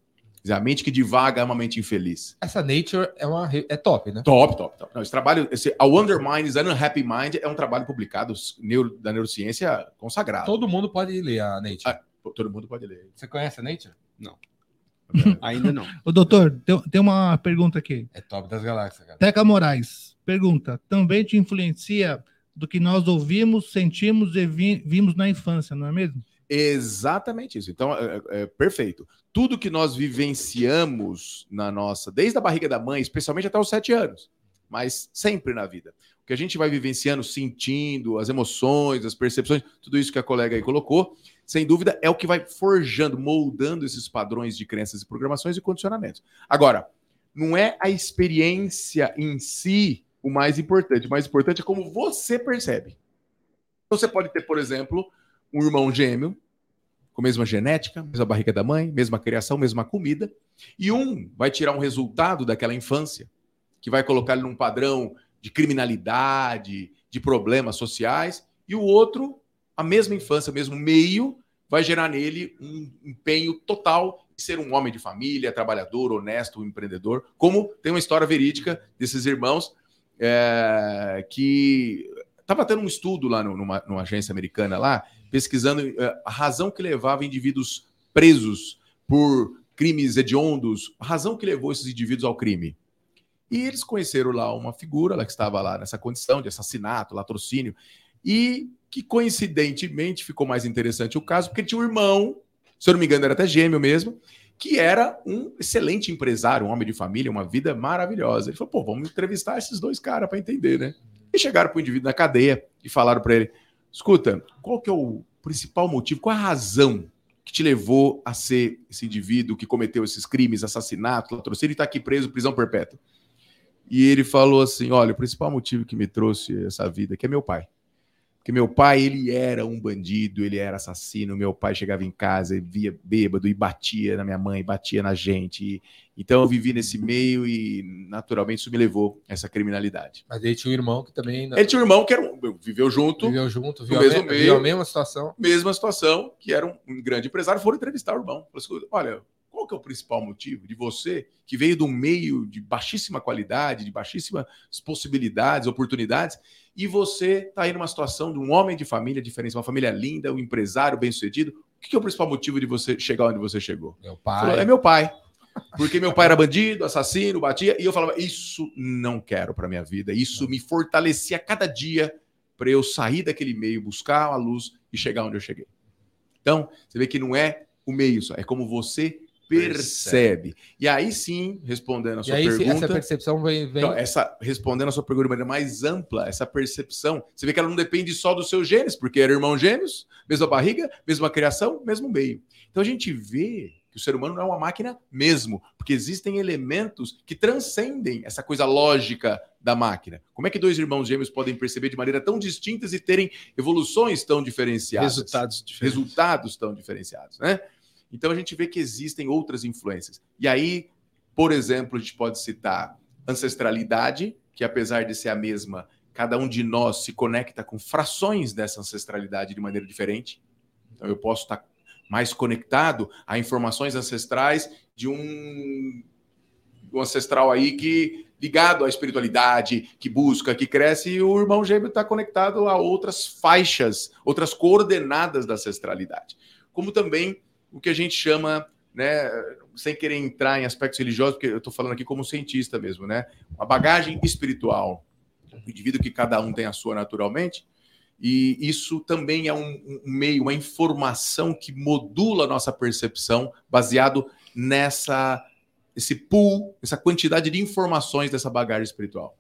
Dizer, a mente que divaga é uma mente infeliz. Essa nature é, uma, é top, né? Top, top, top. Não, esse trabalho, esse, a Wonder Mind is an Unhappy Mind é um trabalho publicado neuro- da neurociência consagrado. Todo mundo pode ler a nature. Ah. Todo mundo pode ler. Você conhece a nature? Ainda não. Ô, doutor, tem, tem uma pergunta aqui. É top das galáxias, cara. Teca Moraes pergunta: também te influencia do que nós ouvimos, sentimos e vi- vimos na infância, não é mesmo? Exatamente isso. Então, é, é, é perfeito. Tudo que nós vivenciamos na nossa, desde a barriga da mãe, especialmente até os sete anos, mas sempre na vida. O que a gente vai vivenciando, sentindo, as emoções, as percepções, tudo isso que a colega aí colocou, sem dúvida, é o que vai forjando, moldando esses padrões de crenças e programações e condicionamentos. Agora, não é a experiência em si o mais importante. O mais importante é como você percebe. Então, Você pode ter, por exemplo, um irmão gêmeo com a mesma genética, mesma barriga da mãe, mesma criação, mesma comida, e um vai tirar um resultado daquela infância, que vai colocar ele num padrão de criminalidade, de problemas sociais, e o outro, a mesma infância, o mesmo meio, vai gerar nele um empenho total de ser um homem de família, trabalhador, honesto, empreendedor, como tem uma história verídica desses irmãos é, que estava tendo um estudo lá numa, numa, agência americana lá, pesquisando é, a razão que levava indivíduos presos por crimes hediondos, a razão que levou esses indivíduos ao crime. E eles conheceram lá uma figura lá que estava lá nessa condição de assassinato, latrocínio, e que coincidentemente ficou mais interessante o caso, porque tinha um irmão, se eu não me engano era até gêmeo mesmo, que era um excelente empresário, um homem de família, uma vida maravilhosa. Ele falou: pô, vamos entrevistar esses dois caras para entender, né? E chegaram para o indivíduo na cadeia e falaram para ele: escuta, qual que é o principal motivo, qual a razão que te levou a ser esse indivíduo que cometeu esses crimes, assassinato, latrocínio e está aqui preso, prisão perpétua? E ele falou assim: olha, o principal motivo que me trouxe essa vida aqui é meu pai. Porque meu pai, ele era um bandido, ele era assassino. Meu pai chegava em casa e via bêbado e batia na minha mãe, batia na gente. E, então eu vivi nesse meio e naturalmente isso me levou a essa criminalidade. Mas ele tinha um irmão que também. Ele tinha um irmão que era um, viveu junto. Viveu junto, viu, mesmo a, meio, viu a mesma situação. Mesma situação, que era um, um grande empresário. Foram entrevistar o irmão. Falou assim, olha, qual que é o principal motivo de você, que veio de um meio de baixíssima qualidade, de baixíssimas possibilidades, oportunidades, e você está aí numa situação de um homem de família diferente, uma família linda, um empresário bem-sucedido. O que, que é o principal motivo de você chegar onde você chegou? Meu pai. Falou, é meu pai. Porque meu pai era bandido, assassino, batia, e eu falava: Isso não quero para minha vida. Isso me fortalecia cada dia para eu sair daquele meio, buscar a luz e chegar onde eu cheguei. Então, você vê que não é o meio só, é como você percebe. E aí sim, respondendo a sua aí, pergunta. Essa percepção vem. vem... Então, essa, respondendo a sua pergunta de maneira mais ampla, essa percepção, você vê que ela não depende só dos seus genes, porque eram irmãos gêmeos, mesma barriga, mesma criação, mesmo meio. Então a gente vê que o ser humano não é uma máquina mesmo, porque existem elementos que transcendem essa coisa lógica da máquina. Como é que dois irmãos gêmeos podem perceber de maneira tão distintas e terem evoluções tão diferenciadas? Resultados diferentes. Resultados tão diferenciados, né? Então a gente vê que existem outras influências. E aí, por exemplo, a gente pode citar ancestralidade, que apesar de ser a mesma, cada um de nós se conecta com frações dessa ancestralidade de maneira diferente. Então eu posso estar mais conectado a informações ancestrais de um, um ancestral aí que ligado à espiritualidade, que busca, que cresce, e o irmão gêmeo está conectado a outras faixas, outras coordenadas da ancestralidade. Como também o que a gente chama, né, sem querer entrar em aspectos religiosos, porque eu estou falando aqui como cientista mesmo, né, uma bagagem espiritual, o indivíduo que cada um tem a sua naturalmente, e isso também é um, um meio, uma informação que modula a nossa percepção baseado nessa esse pool, essa quantidade de informações dessa bagagem espiritual.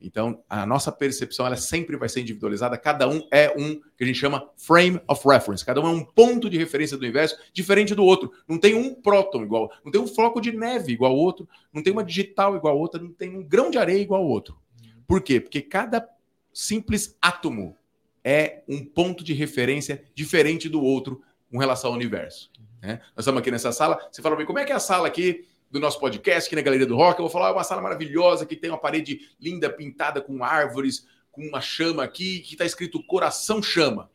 Então, a nossa percepção ela sempre vai ser individualizada. Cada um é um que a gente chama frame of reference. Cada um é um ponto de referência do universo diferente do outro. Não tem um próton igual, não tem um floco de neve igual ao outro, não tem uma digital igual a outra, não tem um grão de areia igual ao outro. Por quê? Porque cada simples átomo é um ponto de referência diferente do outro com relação ao universo. Né? Nós estamos aqui nessa sala. Você fala como é que é a sala aqui? Do nosso podcast, aqui na Galeria do Rock. Eu vou falar, é uma sala maravilhosa que tem uma parede linda, pintada com árvores, com uma chama aqui, que está escrito Coração Chama.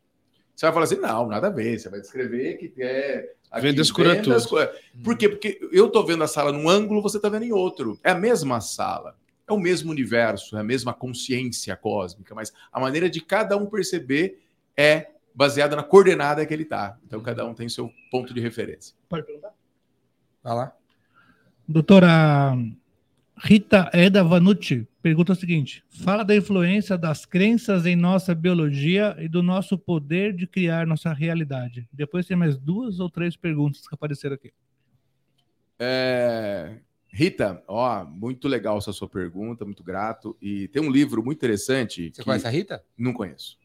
Você vai falar assim, não, nada a ver. Você vai descrever que é... Aqui, vendas vendas, Por quê? Porque eu estou vendo a sala num ângulo, você está vendo em outro. É a mesma sala. É o mesmo universo, é a mesma consciência cósmica, mas a maneira de cada um perceber é baseada na coordenada que ele está. Então, cada um tem seu ponto de referência. Pode perguntar? Vai lá. Doutora Rita Eda Vanucci pergunta o seguinte: fala da influência das crenças em nossa biologia e do nosso poder de criar nossa realidade. Depois tem mais duas ou três perguntas que apareceram aqui. É... Rita, ó, muito legal essa sua pergunta, muito grato. E tem um livro muito interessante. Você que... conhece a Rita? Não conheço.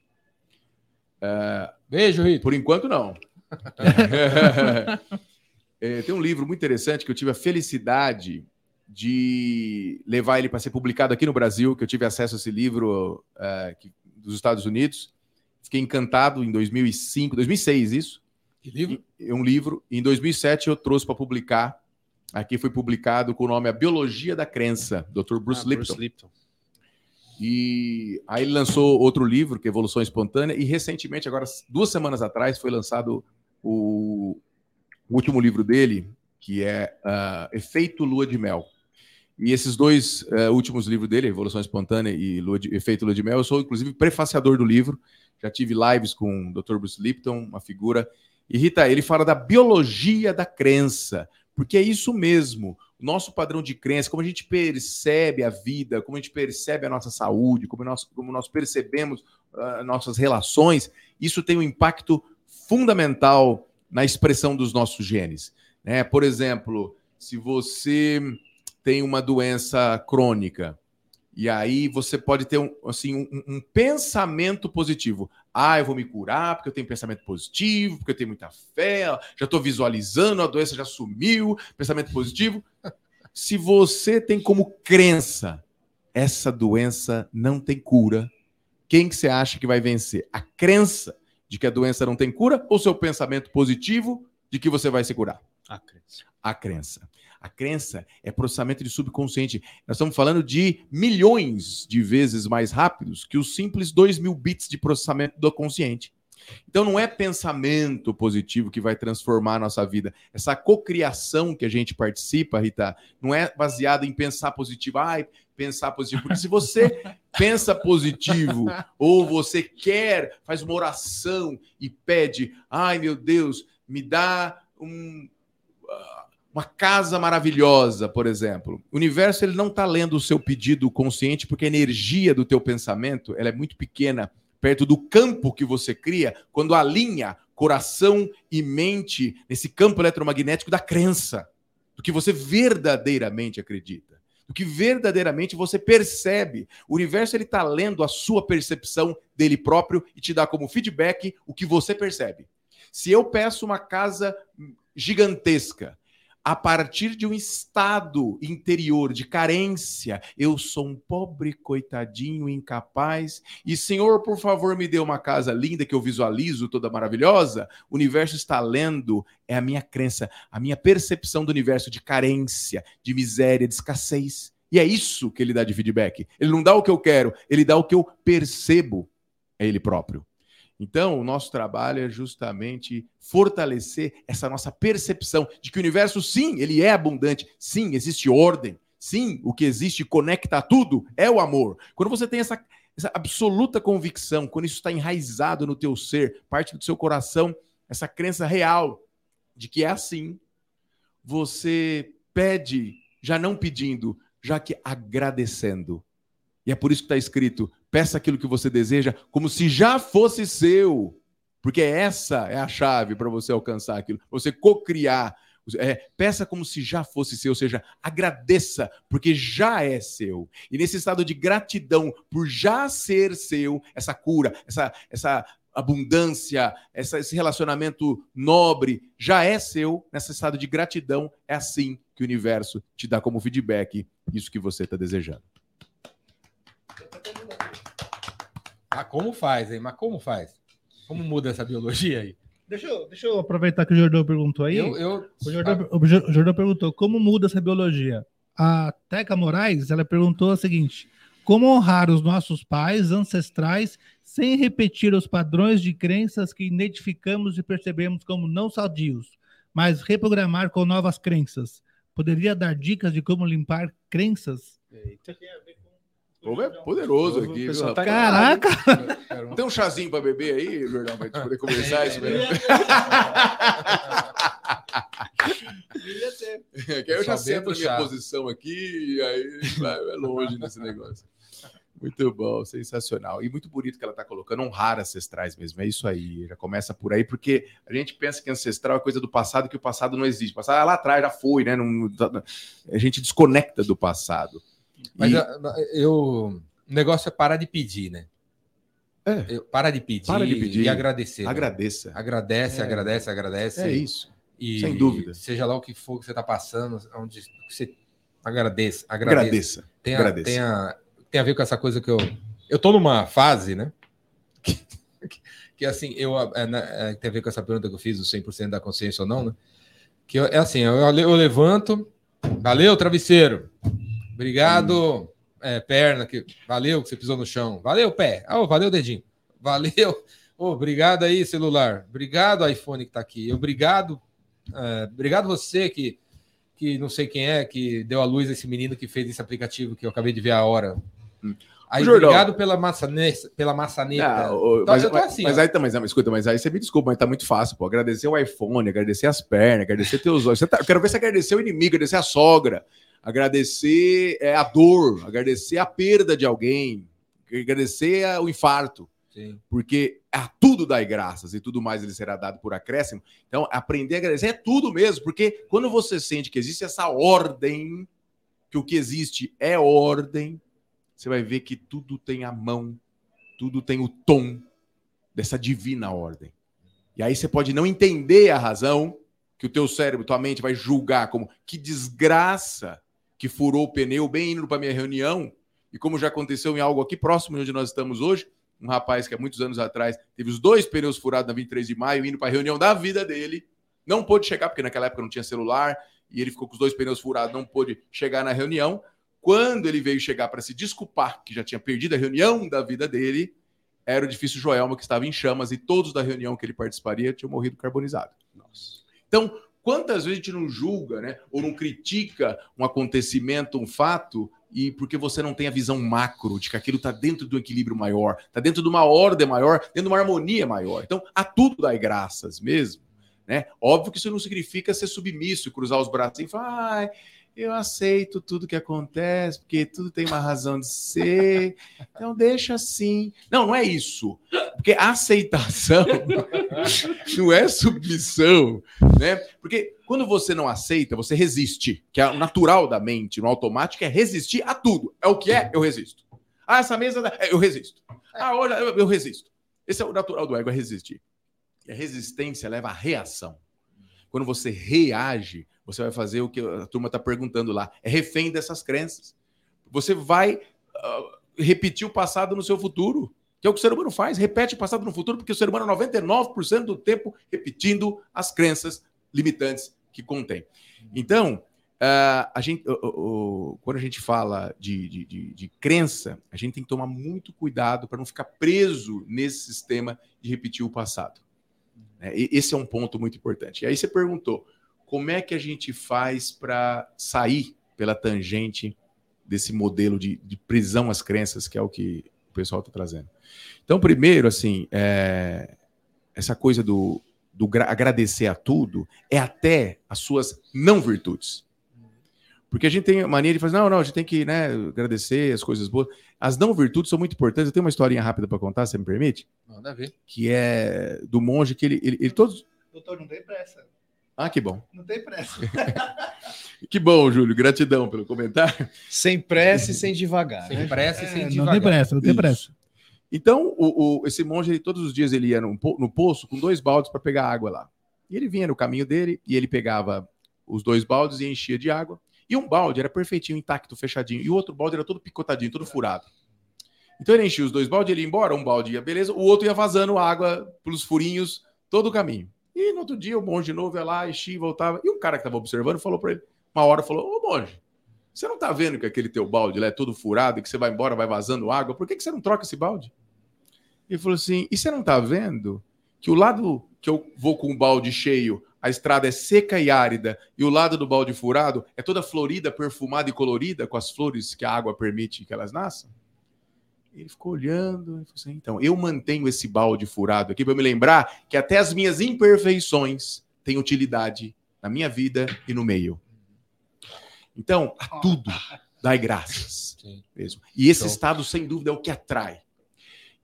É... Beijo, Rita. Por enquanto, não. É, tem um livro muito interessante que eu tive a felicidade de levar ele para ser publicado aqui no Brasil, que eu tive acesso a esse livro uh, que, dos Estados Unidos. Fiquei encantado em 2005, 2006 isso, Que livro? É um livro. Em 2007 eu trouxe para publicar. Aqui foi publicado com o nome A Biologia da Crença, Dr. Bruce Ah, Lipton. Lipton. E aí ele lançou outro livro, que é Evolução Espontânea, e recentemente, agora duas semanas atrás, foi lançado o, o último livro dele, que é ah, Efeito Lua de Mel. E esses dois eh, últimos livros dele, Evolução Espontânea e Lua de- Efeito Lua de Mel, eu sou inclusive prefaciador do livro. Já tive lives com o Dr. Bruce Lipton, uma figura. E Rita, ele fala da biologia da crença, porque é isso mesmo. O nosso padrão de crença, como a gente percebe a vida, como a gente percebe a nossa saúde, como nós, como nós percebemos ah, nossas relações, isso tem um impacto fundamental na expressão dos nossos genes. né? Por exemplo, se você tem uma doença crônica, e aí você pode ter um, assim, um, um pensamento positivo. Ah, eu vou me curar porque eu tenho pensamento positivo, porque eu tenho muita fé, já estou visualizando, a doença já sumiu, pensamento positivo. Se você tem como crença essa doença não tem cura, quem que você acha que vai vencer? A crença de que a doença não tem cura ou seu pensamento positivo de que você vai se curar? A crença. A crença. A crença é processamento de subconsciente. Nós estamos falando de milhões de vezes mais rápidos que os simples 2 mil bits de processamento do consciente. Então não é pensamento positivo que vai transformar a nossa vida. Essa cocriação que a gente participa, Rita, não é baseada em pensar positivo. Ai, pensar positivo. Porque se você pensa positivo ou você quer, faz uma oração e pede, ai meu Deus, me dá um uma casa maravilhosa, por exemplo. O universo ele não está lendo o seu pedido consciente porque a energia do teu pensamento ela é muito pequena perto do campo que você cria quando alinha coração e mente nesse campo eletromagnético da crença, do que você verdadeiramente acredita, do que verdadeiramente você percebe. O universo ele está lendo a sua percepção dele próprio e te dá como feedback o que você percebe. Se eu peço uma casa gigantesca a partir de um estado interior de carência, eu sou um pobre coitadinho incapaz, e Senhor, por favor, me dê uma casa linda que eu visualizo, toda maravilhosa. O universo está lendo, é a minha crença, a minha percepção do universo de carência, de miséria, de escassez. E é isso que ele dá de feedback. Ele não dá o que eu quero, ele dá o que eu percebo, é ele próprio. Então, o nosso trabalho é justamente fortalecer essa nossa percepção de que o universo, sim, ele é abundante, sim, existe ordem, sim, o que existe conecta tudo é o amor. Quando você tem essa, essa absoluta convicção, quando isso está enraizado no teu ser, parte do seu coração, essa crença real de que é assim, você pede, já não pedindo, já que agradecendo. E é por isso que está escrito: peça aquilo que você deseja como se já fosse seu. Porque essa é a chave para você alcançar aquilo. Você cocriar. É, peça como se já fosse seu, ou seja, agradeça, porque já é seu. E nesse estado de gratidão por já ser seu, essa cura, essa, essa abundância, essa, esse relacionamento nobre já é seu, nesse estado de gratidão, é assim que o universo te dá como feedback isso que você está desejando. Ah, como faz, hein? Mas como faz? Como muda essa biologia aí? Deixa eu, deixa eu aproveitar que o Jordão perguntou aí. Eu, eu... O Jordão, o Jo- o Jordão perguntou como muda essa biologia. A Teca Moraes ela perguntou o seguinte: como honrar os nossos pais ancestrais sem repetir os padrões de crenças que identificamos e percebemos como não sadios, mas reprogramar com novas crenças? Poderia dar dicas de como limpar crenças? Eita. O povo é poderoso aqui. viu, tá? Caraca! Tem um chazinho para beber aí, Jordão, para gente poder conversar isso mesmo. que aí eu já sento na minha posição aqui e aí vai, vai longe nesse negócio. Muito bom, sensacional. E muito bonito que ela está colocando, honrar ancestrais mesmo. É isso aí, já começa por aí, porque a gente pensa que ancestral é coisa do passado, que o passado não existe. O passado é lá atrás já foi, né? Não- a gente desconecta do passado. Mas E- ah, eu. O negócio é parar de pedir, né? É. Eu, para de pedir, Para de pedir. e agradecer. né? agradeça. Agradece, É. agradece, agradece. É isso. E sem dúvida. Seja lá o que for que você está passando, onde você agradeça. Agradeça. Agradeça. Tem a, agradeça. tem, a, tem a ver com essa coisa que eu. Eu tô numa fase, né? Que, que assim, eu é, né, é, tem a ver com essa pergunta que eu fiz, o 100% da consciência ou não, né? Que eu, é assim, eu, eu levanto, valeu, travesseiro, obrigado, é, perna, que, valeu que você pisou no chão, valeu, pé, oh, valeu, dedinho, valeu, oh, obrigado aí, celular, obrigado, iPhone que tá aqui, obrigado, é, obrigado você que, que não sei quem é, que deu a luz a esse menino que fez esse aplicativo que eu acabei de ver a hora. Hum. Aí, Jordão. obrigado pela, maçaneta, pela maçaneta. Não, então, mas, assim, mas, aí também, escuta, mas aí você me desculpa, mas tá muito fácil, pô. Agradecer o iPhone, agradecer as pernas, agradecer teus olhos. Você tá, eu quero ver você agradecer o inimigo, agradecer a sogra, agradecer é, a dor, agradecer a perda de alguém, agradecer o infarto. Sim. Porque a tudo dai graças e tudo mais ele será dado por acréscimo. Então, aprender a agradecer é tudo mesmo, porque quando você sente que existe essa ordem, que o que existe é ordem, você vai ver que tudo tem a mão, tudo tem o tom dessa divina ordem. E aí você pode não entender a razão que o teu cérebro, tua mente vai julgar como que desgraça que furou o pneu bem indo para minha reunião. E como já aconteceu em algo aqui próximo de onde nós estamos hoje, um rapaz que há muitos anos atrás teve os dois pneus furados na 23 de maio, indo para a reunião da vida dele, não pôde chegar, porque naquela época não tinha celular, e ele ficou com os dois pneus furados, não pôde chegar na reunião. Quando ele veio chegar para se desculpar, que já tinha perdido a reunião da vida dele, era o edifício Joelma que estava em chamas e todos da reunião que ele participaria tinham morrido carbonizado. Nossa. Então, quantas vezes a gente não julga, né, ou não critica um acontecimento, um fato, e porque você não tem a visão macro de que aquilo está dentro do equilíbrio maior, está dentro de uma ordem maior, dentro de uma harmonia maior. Então, a tudo dá graças mesmo. Né? Óbvio que isso não significa ser submisso e cruzar os braços e falar, ah, eu aceito tudo que acontece, porque tudo tem uma razão de ser, então deixa assim. Não, não é isso. Porque aceitação não é submissão, né? Porque quando você não aceita, você resiste, que é o natural da mente, no automático, é resistir a tudo. É o que é, eu resisto. Ah, essa mesa, é, eu resisto. Ah, olha, eu, resisto. Esse é o natural do ego, é resistir. E a resistência leva à reação. Quando você reage, você vai fazer o que a turma está perguntando lá. É refém dessas crenças. Você vai uh, repetir o passado no seu futuro, que é o que o ser humano faz. Repete o passado no futuro, porque o ser humano, 99% do tempo, repetindo as crenças limitantes que contém. Então, uh, a gente, uh, quando a gente fala de, de, de, de, crença, a gente tem que tomar muito cuidado para não ficar preso nesse sistema de repetir o passado. É, esse é um ponto muito importante. E aí você perguntou como é que a gente faz para sair pela tangente desse modelo de, de, prisão às crenças, que é o que o pessoal está trazendo. Então, primeiro, assim, é, essa coisa do, do agradecer a tudo é até as suas não virtudes. Porque a gente tem mania de fazer, não, não, a gente tem que né, agradecer as coisas boas. As não virtudes são muito importantes. Eu tenho uma historinha rápida para contar, se você me permite? Manda ver. Que é do monge que ele, ele, ele todos. Doutor, não tem pressa. Ah, que bom. Não tem pressa. que bom, Júlio. Gratidão pelo comentário. Sem pressa e sem devagar. Sem né? pressa e sem é, devagar. Não tem pressa, não tem Isso. pressa. Então, o, o, esse monge, ele, todos os dias ele ia no, no poço com dois baldes para pegar água lá. E ele vinha no caminho dele e ele pegava os dois baldes e enchia de água. E um balde era perfeitinho, intacto, fechadinho. E o outro balde era todo picotadinho, todo furado. Então ele enchia os dois baldes, ele ia embora, um balde ia beleza, o outro ia vazando água pelos furinhos todo o caminho. E no outro dia o monge novo ia lá, enchia, voltava. E um cara que estava observando falou para ele, uma hora falou: Ô monge, você não está vendo que aquele teu balde lá é todo furado e que você vai embora, vai vazando água? Por que, que você não troca esse balde? Ele falou assim: e você não está vendo que o lado que eu vou com o balde cheio, a estrada é seca e árida, e o lado do balde furado é toda florida, perfumada e colorida com as flores que a água permite que elas nasçam? Ele ficou olhando e falou assim: então, eu mantenho esse balde furado aqui para me lembrar que até as minhas imperfeições têm utilidade na minha vida e no meio. Então, a tudo dai graças. Sim. Mesmo. E esse então... estado, sem dúvida, é o que atrai.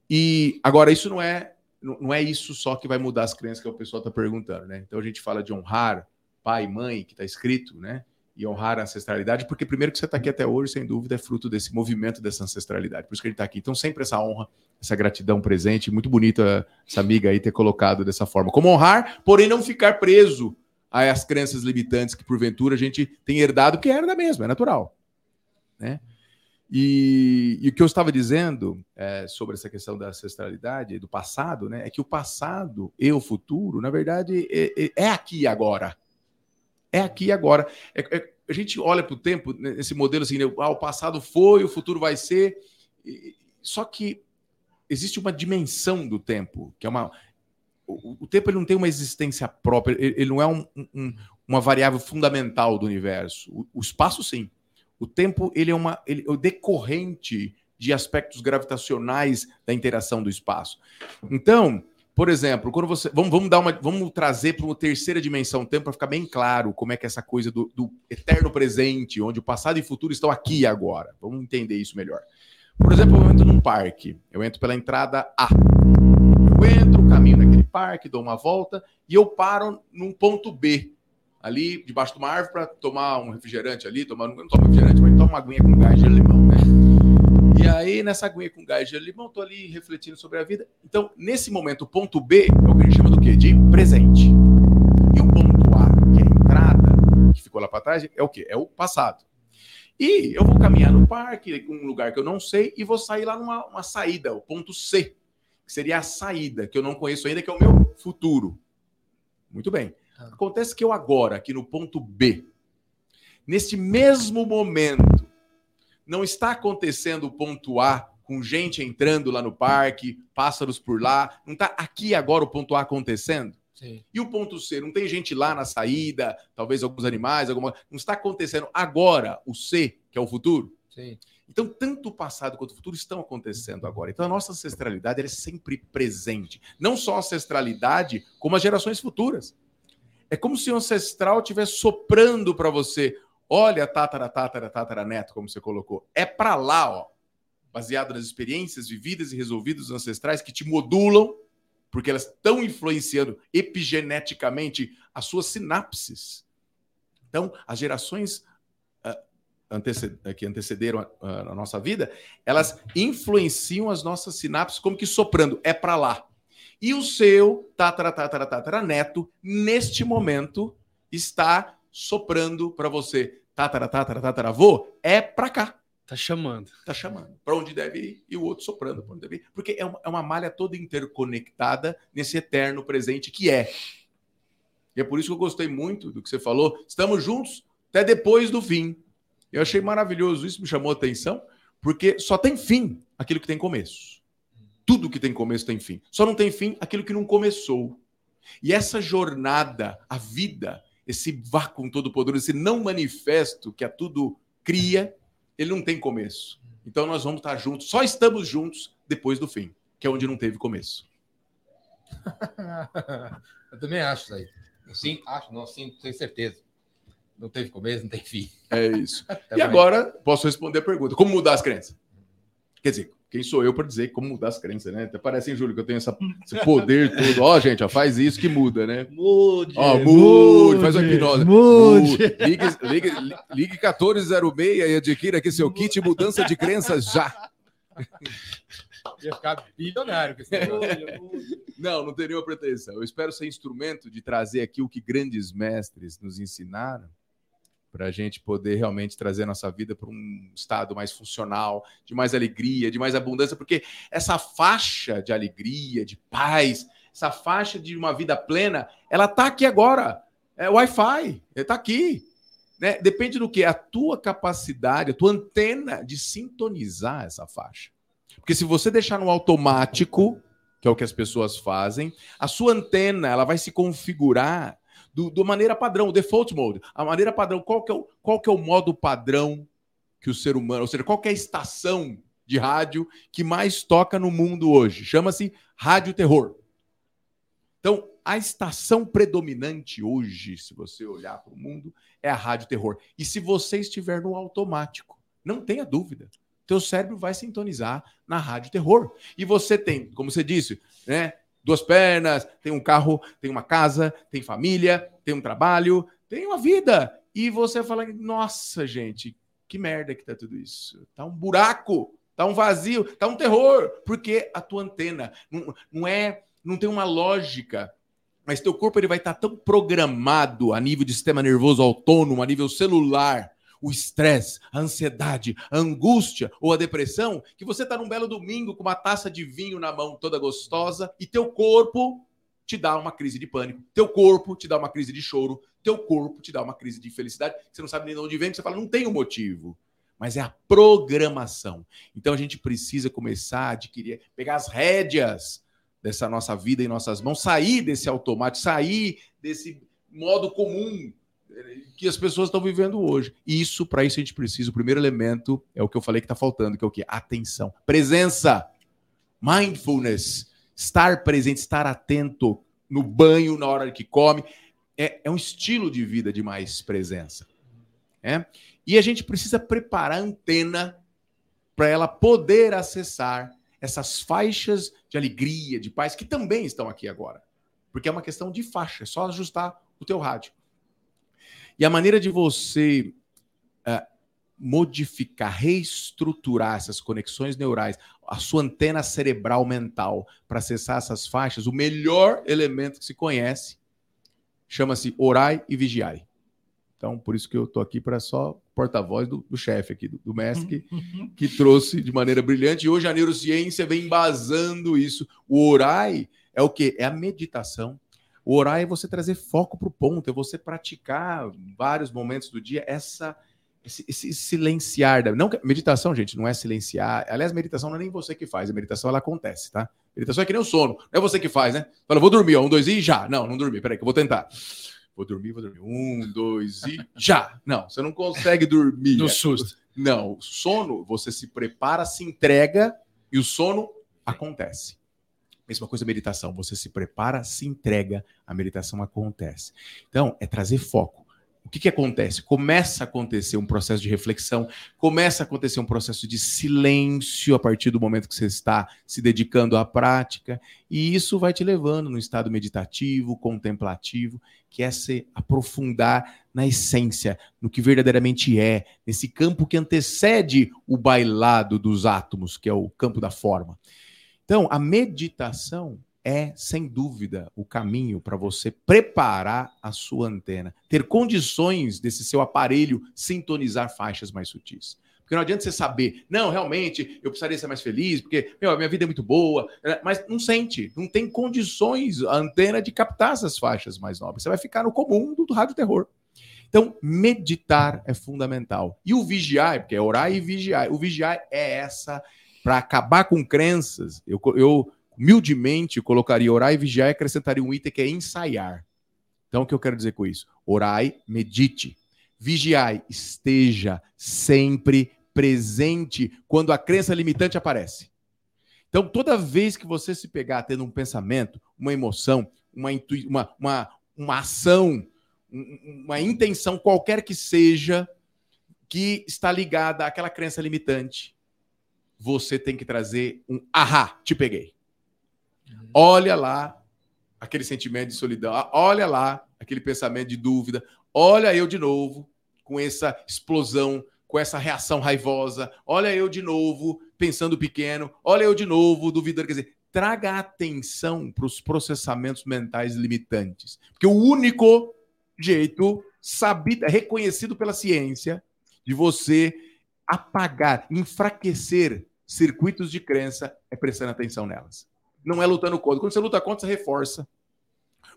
E agora, isso não é, não é isso só que vai mudar as crenças que o pessoal está perguntando, né? Então a gente fala de honrar pai, mãe, que está escrito, né? e honrar a ancestralidade, porque primeiro que você está aqui até hoje, sem dúvida, é fruto desse movimento dessa ancestralidade. Por isso que ele está aqui. Então, sempre essa honra, essa gratidão presente. Muito bonita essa amiga aí ter colocado dessa forma. Como honrar, porém não ficar preso às crenças limitantes que, porventura, a gente tem herdado, que é herda mesmo, é natural. Né? E, e o que eu estava dizendo é, sobre essa questão da ancestralidade, do passado, né, é que o passado e o futuro, na verdade, é, é, é aqui e agora. É aqui e agora. É, é, a gente olha para o tempo, nesse modelo assim, né, ah, o passado foi, o futuro vai ser. Só que existe uma dimensão do tempo, que é uma. O, tempo ele não tem uma existência própria, ele, não é um, um, uma variável fundamental do universo. O, espaço, sim. O tempo ele é, uma, ele é o decorrente de aspectos gravitacionais da interação do espaço. Então, por exemplo, quando você. Vamos, vamos dar uma. Vamos trazer para uma terceira dimensão tempo para ficar bem claro como é que é essa coisa do, do, eterno presente, onde o passado e o futuro estão aqui e agora. Vamos entender isso melhor. Por exemplo, eu entro num parque. Eu entro pela entrada A. Eu entro, caminho naquele parque, dou uma volta e eu paro num ponto B. Ali, debaixo de uma árvore, para tomar um refrigerante ali. Tomar, não tomo refrigerante, mas tomo uma aguinha com gás de limão, né? E aí, nessa aguinha com gás de limão, tô ali refletindo sobre a vida. Então, nesse momento, o ponto B é o que a gente chama do quê? De presente. E o ponto A, que é a entrada, que ficou lá para trás, é o quê? É o passado. E eu vou caminhar no parque, um lugar que eu não sei, e vou sair lá numa uma saída, o ponto C, que seria a saída, que eu não conheço ainda, que é o meu futuro. Muito bem. Ah. Acontece que eu agora, aqui no ponto B, neste mesmo momento, não está acontecendo o ponto A com gente entrando lá no parque, pássaros por lá, não está aqui agora o ponto A acontecendo? Sim. E o ponto C, não tem gente lá na saída, talvez alguns animais, alguma. Não está acontecendo agora o C, que é o futuro? Sim. Então, tanto o passado quanto o futuro estão acontecendo agora. Então, a nossa ancestralidade é sempre presente. Não só a ancestralidade, como as gerações futuras. É como se o ancestral estivesse soprando para você. Olha, tatara, tatara, tatara, neto, como você colocou. É para lá, ó. Baseado nas experiências vividas e resolvidas ancestrais que te modulam porque elas estão influenciando epigeneticamente as suas sinapses. Então, as gerações uh, que antecederam a, nossa vida, elas influenciam as nossas sinapses como que soprando, é para lá. E o seu neto, neste momento, está soprando para você, tatara, tatara, tatara, avô, é para cá. Tá chamando. Tá chamando. Para onde deve ir e o outro soprando para onde deve ir. Porque é uma, é uma malha toda interconectada nesse eterno presente que é. E é por isso que eu gostei muito do que você falou. Estamos juntos até depois do fim. Eu achei maravilhoso, isso me chamou a atenção, porque só tem fim aquilo que tem começo. Tudo que tem começo tem fim. Só não tem fim aquilo que não começou. E essa jornada, a vida, esse vácuo todo poderoso, esse não manifesto que a tudo cria, ele não tem começo. Então nós vamos estar juntos, só estamos juntos depois do fim, que é onde não teve começo. Eu também acho isso aí. Sim, acho, não, sim, tenho certeza. Não teve começo, não tem fim. É isso. e agora posso responder a pergunta: como mudar as crenças? Quer dizer, quem sou eu para dizer como mudar as crenças, né? Até parece, hein, Júlio, que eu tenho essa, esse poder todo. Ó, gente, ó, faz isso que muda, né? Mude. Ó, mude, mude faz uma hipnose. Mude. mude. Ligue, ligue, ligue 1406 e adquira aqui seu kit mudança de crenças já. Ia ficar bilionário com esse Não, não teria uma pretensão. Eu espero ser instrumento de trazer aqui o que grandes mestres nos ensinaram para a gente poder realmente trazer nossa vida para um estado mais funcional, de mais alegria, de mais abundância, porque essa faixa de alegria, de paz, essa faixa de uma vida plena, ela está aqui agora. É Wi-Fi, está aqui. Né? Depende do que? A tua capacidade, a tua antena de sintonizar essa faixa. Porque se você deixar no automático, que é o que as pessoas fazem, a sua antena ela vai se configurar do, do maneira padrão, default mode. A maneira padrão, qual que, é o, qual que é o modo padrão que o ser humano, ou seja, qual que é a estação de rádio que mais toca no mundo hoje? Chama-se rádio terror. Então, a estação predominante hoje, se você olhar para o mundo, é a rádio terror. E se você estiver no automático, não tenha dúvida, teu cérebro vai sintonizar na rádio terror. E você tem, como você disse, né, duas pernas, tem um carro, tem uma casa, tem família, tem um trabalho, tem uma vida. E você fala, nossa, gente, que merda que tá tudo isso. Tá um buraco, tá um vazio, tá um terror, porque a tua antena não, não é, não tem uma lógica. Mas teu corpo ele vai estar tá tão programado a nível de sistema nervoso autônomo, a nível celular, o estresse, a ansiedade, a angústia ou a depressão, que você está num belo domingo com uma taça de vinho na mão toda gostosa e teu corpo te dá uma crise de pânico, teu corpo te dá uma crise de choro, teu corpo te dá uma crise de felicidade, você não sabe nem de onde vem, você fala, não tem um motivo. Mas é a programação. Então a gente precisa começar a adquirir, pegar as rédeas dessa nossa vida em nossas mãos, sair desse automático, sair desse modo comum que as pessoas estão vivendo hoje. E isso, para isso, a gente precisa. O primeiro elemento é o que eu falei que está faltando, que é o quê? Atenção. Presença. Mindfulness. Estar presente, estar atento no banho, na hora que come. É, é um estilo de vida de mais presença. É? E a gente precisa preparar a antena para ela poder acessar essas faixas de alegria, de paz, que também estão aqui agora. Porque é uma questão de faixa, é só ajustar o teu rádio. E a maneira de você uh, modificar, reestruturar essas conexões neurais, a sua antena cerebral mental para acessar essas faixas, o melhor elemento que se conhece chama-se orai e vigiai. Então, por isso que eu estou aqui para só porta-voz do, do chefe aqui, do, do mestre, que, que, trouxe de maneira brilhante. E hoje a neurociência vem embasando isso. O orai é o quê? É a meditação o orar é você trazer foco para o ponto, é você praticar vários momentos do dia essa esse, esse silenciar. Não, meditação, gente, não é silenciar. Aliás, meditação não é nem você que faz, a meditação ela acontece, tá? Meditação é que nem o sono, não é você que faz, né? Fala, vou dormir, ó, um, dois e já. Não, não dormi, peraí, que eu vou tentar. Vou dormir, vou dormir. Um, dois e já. Não, você não consegue dormir. No susto. Não, sono, você se prepara, se entrega e o sono acontece. Mesma coisa meditação. Você se prepara, se entrega, a meditação acontece. Então, é trazer foco. O que, que acontece? Começa a acontecer um processo de reflexão, começa a acontecer um processo de silêncio a partir do momento que você está se dedicando à prática, e isso vai te levando no estado meditativo, contemplativo, que é se aprofundar na essência, no que verdadeiramente é, nesse campo que antecede o bailado dos átomos, que é o campo da forma. Então, a meditação é, sem dúvida, o caminho para você preparar a sua antena, ter condições desse seu aparelho sintonizar faixas mais sutis. Porque não adianta você saber, não, realmente, eu precisaria ser mais feliz, porque meu, minha vida é muito boa, né, mas não sente, não tem condições a antena de captar essas faixas mais nobres. Você vai ficar no comum do, do rádio terror. Então, meditar é fundamental. E o vigiar, porque é orar e vigiar. O vigiar é essa para acabar com crenças, eu, eu humildemente colocaria orar e vigiar e acrescentaria um item que é ensaiar. Então, o que eu quero dizer com isso? Orai, medite. Vigiai, esteja sempre presente quando a crença limitante aparece. Então, toda vez que você se pegar tendo um pensamento, uma emoção, uma, uma, uma, uma ação, uma intenção qualquer que seja, que está ligada àquela crença limitante, você tem que trazer um ahá, te peguei. Olha lá aquele sentimento de solidão, olha lá aquele pensamento de dúvida, olha eu de novo com essa explosão, com essa reação raivosa, olha eu de novo pensando pequeno, olha eu de novo duvidando, quer dizer, traga atenção para os processamentos mentais limitantes, porque o único jeito sabido, reconhecido pela ciência de você apagar, enfraquecer circuitos de crença é prestando atenção nelas. Não é lutando contra. Quando você luta contra, você reforça.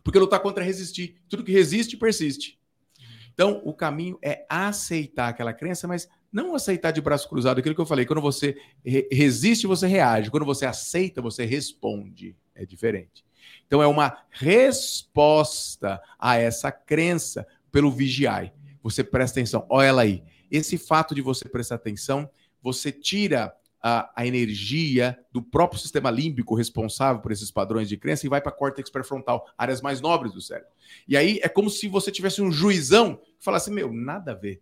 Porque lutar contra é resistir. Tudo que resiste, persiste. Então, o caminho é aceitar aquela crença, mas não aceitar de braço cruzado. Aquilo que eu falei, quando você resiste, você reage. Quando você aceita, você responde. É diferente. Então, é uma resposta a essa crença pelo vigiai. Você presta atenção. Olha ela aí. Esse fato de você prestar atenção, você tira a, a, energia do próprio sistema límbico responsável por esses padrões de crença e vai para córtex pré-frontal, áreas mais nobres do cérebro. E aí é como se você tivesse um juizão que falasse: meu, nada a ver.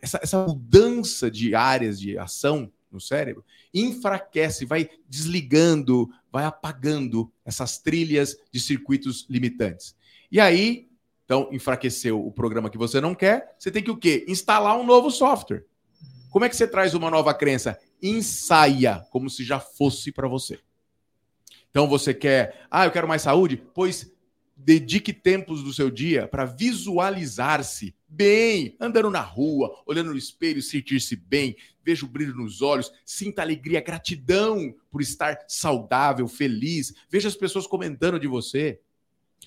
Essa, essa mudança de áreas de ação no cérebro enfraquece, vai desligando, vai apagando essas trilhas de circuitos limitantes. E aí, então, enfraqueceu o programa que você não quer, você tem que o quê? Instalar um novo software. Como é que você traz uma nova crença? Ensaia como se já fosse para você. Então você quer, ah, eu quero mais saúde? Pois dedique tempos do seu dia para visualizar-se bem, andando na rua, olhando no espelho, sentir-se bem, veja o brilho nos olhos, sinta alegria, gratidão por estar saudável, feliz. Veja as pessoas comentando de você.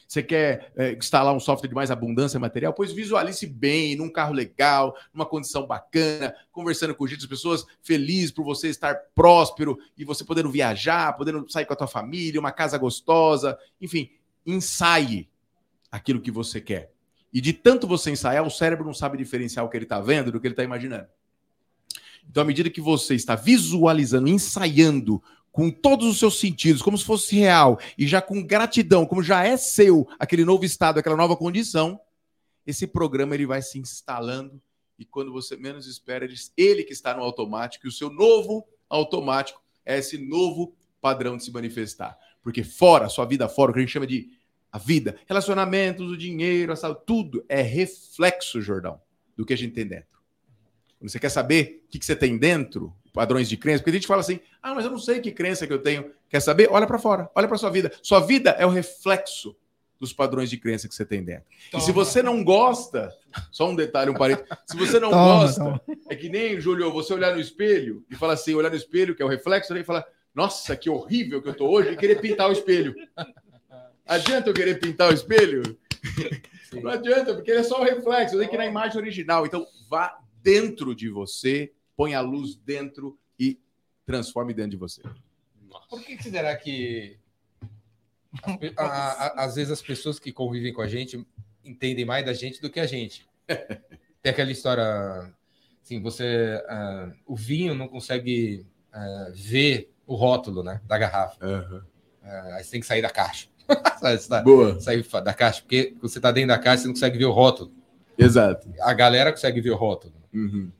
Você quer é, instalar um software de mais abundância material? Pois visualize bem, num carro legal, numa condição bacana, conversando com gente, as pessoas felizes por você estar próspero e você podendo viajar, podendo sair com a tua família, uma casa gostosa, enfim, ensaie aquilo que você quer. E de tanto você ensaiar, o cérebro não sabe diferenciar o que ele está vendo do que ele está imaginando. Então, à medida que você está visualizando, ensaiando com todos os seus sentidos, como se fosse real, e já com gratidão, como já é seu aquele novo estado, aquela nova condição, esse programa ele vai se instalando e quando você menos espera, ele que está no automático, e o seu novo automático é esse novo padrão de se manifestar. Porque fora, sua vida fora, o que a gente chama de a vida, relacionamentos, o dinheiro, a saúde, tudo é reflexo, Jordão, do que a gente tem dentro. Quando você quer saber o que, você tem dentro, padrões de crença, porque a gente fala assim: ah, mas eu não sei que crença que eu tenho. Quer saber? Olha para fora, olha para sua vida. Sua vida é o reflexo dos padrões de crença que você tem dentro. Toma. E se você não gosta, só um detalhe, um parênteses, se você não toma, gosta, toma. é que nem, Júlio, você olhar no espelho e falar assim, olhar no espelho, que é o reflexo, e falar, nossa, que horrível que eu tô hoje, e querer pintar o espelho. Adianta eu querer pintar o espelho? Sim. Não adianta, porque ele é só o reflexo, tem que ir na imagem original. Então, vá dentro de você, põe a luz dentro e transforme dentro de você. Por que será que a, a, às vezes as pessoas que convivem com a gente entendem mais da gente do que a gente? Tem aquela história, assim, você, uh, o vinho não consegue uh, ver o rótulo, né, da garrafa. Uhum. Uh, aí você tem que sair da caixa. tá, Boa. Sair da caixa, porque você está dentro da caixa, você não consegue ver o rótulo. Exato. A galera consegue ver o rótulo. Uhum.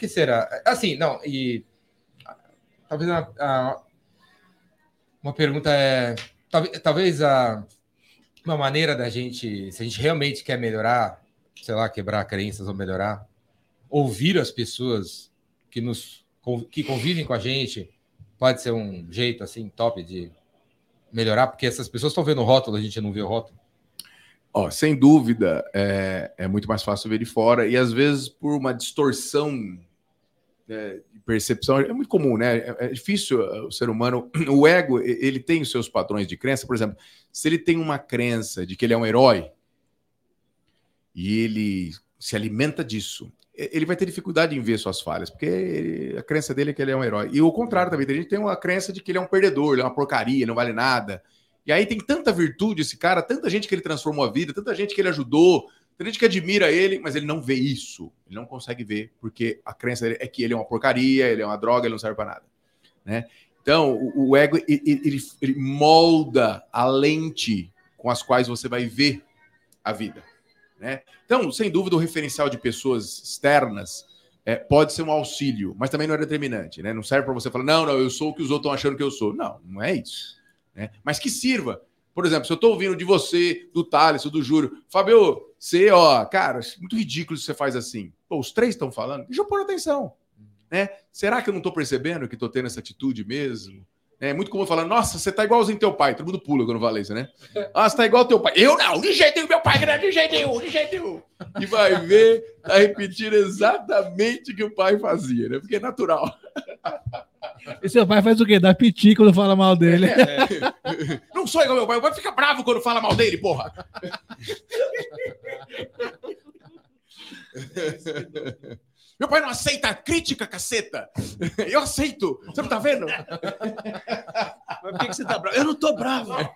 Que será? Assim, não, e talvez a, a, uma pergunta é talvez, talvez a, uma maneira da gente, se a gente realmente quer melhorar, sei lá, quebrar crenças ou melhorar, ouvir as pessoas que nos que convivem com a gente, pode ser um jeito assim top de melhorar, porque essas pessoas estão vendo o rótulo, a gente não vê o rótulo. Ó, sem dúvida, é, é muito mais fácil ver de fora e às vezes por uma distorção é, de percepção é muito comum, né? É, é, difícil uh, o ser humano, o ego, ele tem os seus padrões de crença. Por exemplo, se ele tem uma crença de que ele é um herói e ele se alimenta disso, ele vai ter dificuldade em ver suas falhas, porque ele, a crença dele é que ele é um herói. E o contrário também, a gente tem uma crença de que ele é um perdedor, ele é uma porcaria, não vale nada. E aí tem tanta virtude esse cara, tanta gente que ele transformou a vida, tanta gente que ele ajudou, tanta gente que admira ele, mas ele não vê isso. Ele não consegue ver, porque a crença dele é que ele é uma porcaria, ele é uma droga, ele não serve para nada. Né? Então, o, o ego, ele, ele, ele molda a lente com as quais você vai ver a vida. Né? Então, sem dúvida, o referencial de pessoas externas é, pode ser um auxílio, mas também não é determinante. Né? Não serve para você falar, não, não, eu sou o que os outros estão achando que eu sou. Não, não é isso. Né? Mas que sirva. Por exemplo, se eu estou ouvindo de você, do Thales, do Júlio, Fabio, você, ó, cara, muito ridículo se você faz assim. Pô, os três estão falando, deixa eu pôr atenção. Né? Será que eu não estou percebendo que estou tendo essa atitude mesmo? É muito comum falar, nossa, você tá igualzinho teu pai. Todo mundo pula quando fala isso, né? Ah, você tá igual teu pai. Eu não, de jeito nenhum, meu pai não, de jeito nenhum, de jeito nenhum. E vai ver, tá repetindo exatamente o que o pai fazia, né? Porque é natural. E seu pai faz o quê? Dá piti quando fala mal dele. É. Não sou igual meu pai. O pai fica bravo quando fala mal dele, porra. Meu pai não aceita crítica, caceta. Eu aceito. Você não tá vendo? Mas por que, que você tá bravo? Eu não tô bravo.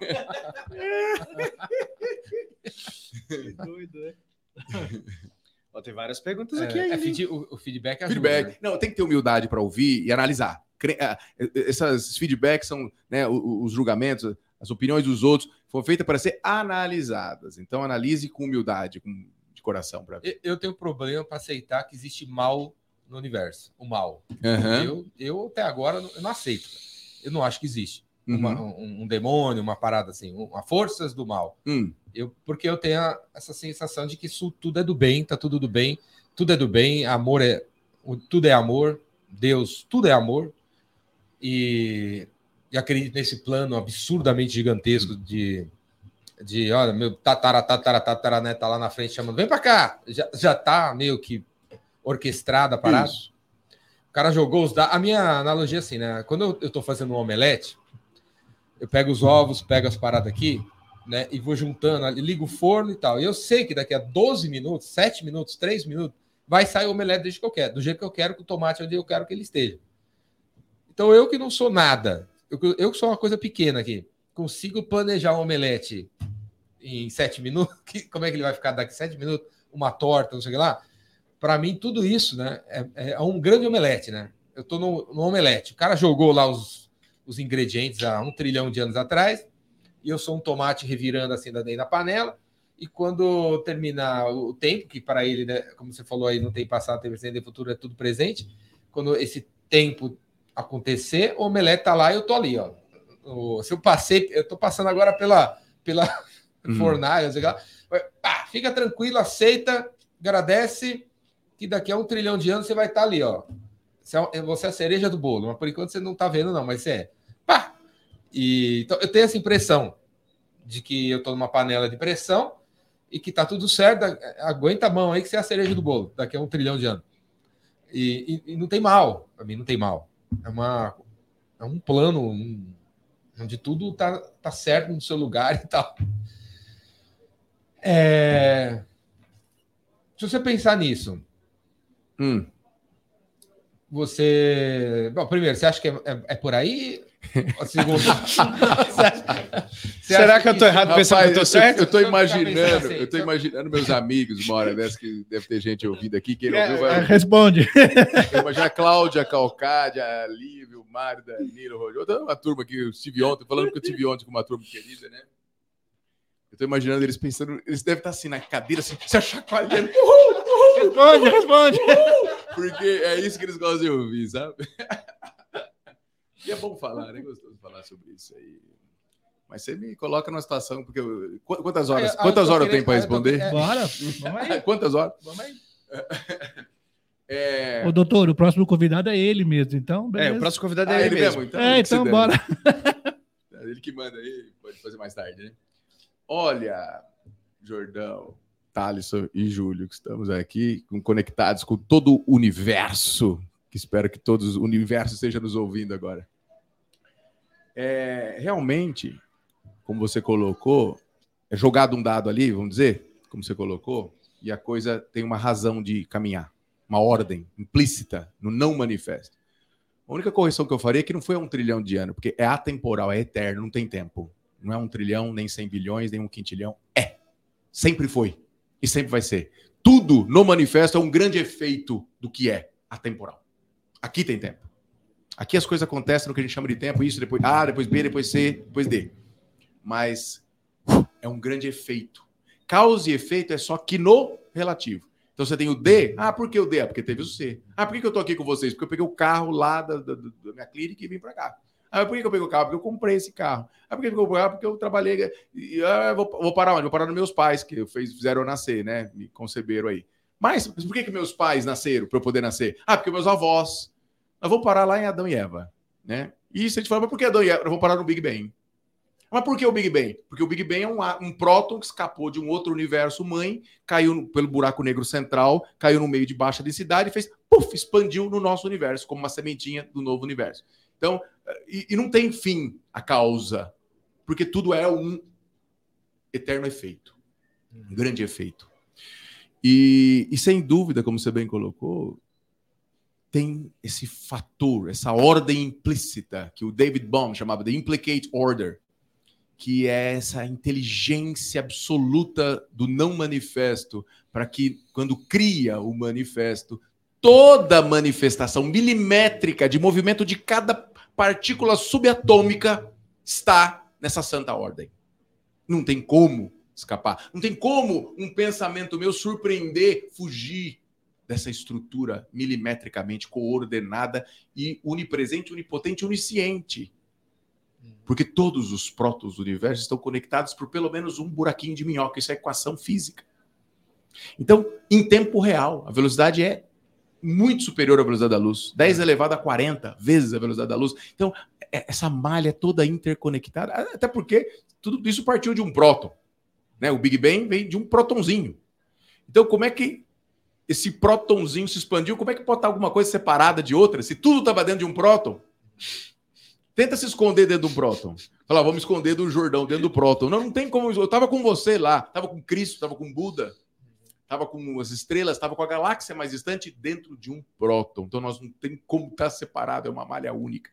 que doido, né? Ó, tem várias perguntas aqui é, ainda. É, o, o, feedback ajuda, feedback. Né? Não, tem que ter humildade para ouvir e analisar. Ah, esses feedbacks são né, os julgamentos, as opiniões dos outros foram feitas para ser analisadas. Então, analise com humildade, com coração para ver. Eu tenho problema para aceitar que existe mal no universo, o mal. Uhum. Eu, eu até agora eu não aceito. Eu não acho que existe uhum. uma, um, um, demônio, uma parada assim, uma forças do mal. Hum. Eu, porque eu tenho essa sensação de que isso tudo é do bem, tá tudo do bem, tudo é do bem, amor é tudo é amor, Deus, tudo é amor. E, e acredito nesse plano absurdamente gigantesco de de, olha, meu tatara, tatara, tatara, né, tá lá na frente chamando, vem pra cá, já, já tá meio que orquestrada a parada. Isso. O cara jogou os dados. A minha analogia é assim, né? Quando eu, eu tô fazendo um omelete, eu pego os ovos, pego as paradas aqui, né? E vou juntando, ligo o forno e tal. E eu sei que daqui a 12 minutos, 7 minutos, 3 minutos, vai sair o omelete do jeito que eu quero, do jeito que eu quero, com o tomate onde eu quero que ele esteja. Então eu que não sou nada, eu, que- eu que sou uma coisa pequena aqui, consigo planejar um omelete em 7 minutos. Que- como é que ele vai ficar daqui a 7 minutos? Uma torta, não sei o que lá. Para mim, tudo isso, né? É, é um grande omelete, né? Eu tô no, no omelete. O cara jogou lá os, os ingredientes há um trilhão de anos atrás, e eu sou um tomate revirando assim dentro da panela. E quando terminar o tempo, que para ele, né, como você falou aí, não tem passado, tem presente, tem futuro, é tudo presente. Quando esse tempo acontecer, o omelete tá lá e eu tô ali, ó. O- se eu passei, eu tô passando agora pela, pela Uhum. fornalha, sei lá. Pá, fica tranquilo, aceita, agradece, que daqui a um trilhão de anos você vai estar ali, ó. Você é, você é a cereja do bolo, mas por enquanto você não tá vendo, não, mas você é. Pá! E, então, eu tenho essa impressão de que eu tô numa panela de pressão e que tá tudo certo, aguenta a mão aí que você é a cereja do bolo, daqui a um trilhão de anos. E, e- e não tem mal, pra mim não tem mal. É, uma, é um plano um- onde tudo tá, tá certo no seu lugar e tal. É, Se você pensar nisso, Hum. Você. Bom, primeiro, você acha que é, é- é por aí? Ou Segundo, Será que eu tô errado pensando que eu tô certo? eu ficar imaginando, assim, eu tô eu- imaginando meus amigos, uma hora dessa que deve ter gente ouvindo aqui, quem não É, ouviu É, vai Responde. Eu imagino a Cláudia, a Calcádia, a Lívia, o Mário, Danilo, Rogério. Outra- Uma turma que eu estive ontem, falando que eu estive ontem com uma turma querida, né? Eu tô imaginando eles pensando, eles devem estar assim na cadeira, assim, se chacoalhando. Responde, responde. Porque é isso que eles gostam de ouvir, sabe? E é bom falar, é gostoso falar sobre isso aí. Mas você me coloca numa situação, porque eu- qu- quantas horas, Ah, eu quantas horas eu tenho para responder? é. Bora. Vamos aí. Quantas horas? Vamos aí. É... Ô, doutor, o próximo convidado é ele mesmo, então. É, Beleza. o próximo convidado Ah, é ele mesmo. Então, É, então bora. É Ele que manda aí, pode fazer mais tarde, né? Olha, Jordão, Thalisson e Júlio, que estamos aqui conectados com todo o universo, que espero que todos o universo esteja nos ouvindo agora. É, realmente, como você colocou, é jogado um dado ali, vamos dizer, como você colocou, e a coisa tem uma razão de caminhar, uma ordem implícita no não manifesto. A única correção que eu faria é que não foi um trilhão de anos, porque é atemporal, é eterno, não tem tempo. Não é um trilhão, nem cem bilhões, nem um quintilhão. É. Sempre foi. E sempre vai ser. Tudo no manifesto é um grande efeito do que é atemporal. Aqui tem tempo. Aqui as coisas acontecem no que a gente chama de tempo, isso, depois A, depois B, depois C, depois D. Mas é um grande efeito. Causa e efeito é só que no relativo. Então você tem o D. Ah, por que o D? Ah, porque teve o C. Ah, por que eu tô aqui com vocês? Porque eu peguei o carro lá da, da- da minha clínica e vim para cá. Ah, por que eu peguei o carro? Porque eu comprei esse carro. Ah, por que eu comprei o carro? Porque eu trabalhei. E, ah, eu vou, vou parar onde? Vou parar nos meus pais, que fez, fizeram eu nascer, né? Me conceberam aí. Mas, mas por que, que meus pais nasceram para eu poder nascer? Ah, porque meus avós. Nós vamos parar lá em Adão e Eva, né? E se a gente fala, mas por que Adão e Eva? Nós vamos parar no Big Bang. Mas por que o Big Bang? Porque o Big Bang é um, um próton que escapou de um outro universo mãe, caiu no- pelo buraco negro central, caiu no meio de baixa densidade e fez, puf, expandiu no nosso universo, como uma sementinha do novo universo. Então, e, e não tem fim a causa, porque tudo é um eterno efeito, um grande efeito. E, e sem dúvida, como você bem colocou, tem esse fator, essa ordem implícita que o David Bohm chamava de implicate order, que é essa inteligência absoluta do não manifesto, para que quando cria o manifesto, toda manifestação milimétrica de movimento de cada partícula subatômica está nessa santa ordem. Não tem como escapar. Não tem como um pensamento meu surpreender, fugir dessa estrutura milimetricamente coordenada e unipresente, onipotente, onisciente. Porque todos os prótons do universo estão conectados por pelo menos um buraquinho de minhoca. Isso é equação física. Então, em tempo real, a velocidade é muito superior à velocidade da luz. 10 elevado a 40 vezes a velocidade da luz. Então, é- essa malha é toda interconectada. Até porque tudo isso partiu de um próton. Né? O Big Bang vem de um prótonzinho. Então, como é que esse prótonzinho se expandiu? Como é que pode estar alguma coisa separada de outra? Se tudo estava dentro de um próton, tenta se esconder dentro do próton. Fala, vamos esconder do Jordão dentro do próton. Não, não tem como. Eu estava com você lá, estava com Cristo, estava com Buda, estava com as estrelas, estava com a galáxia mais distante dentro de um próton. Então nós não tem como estar separado, é uma malha única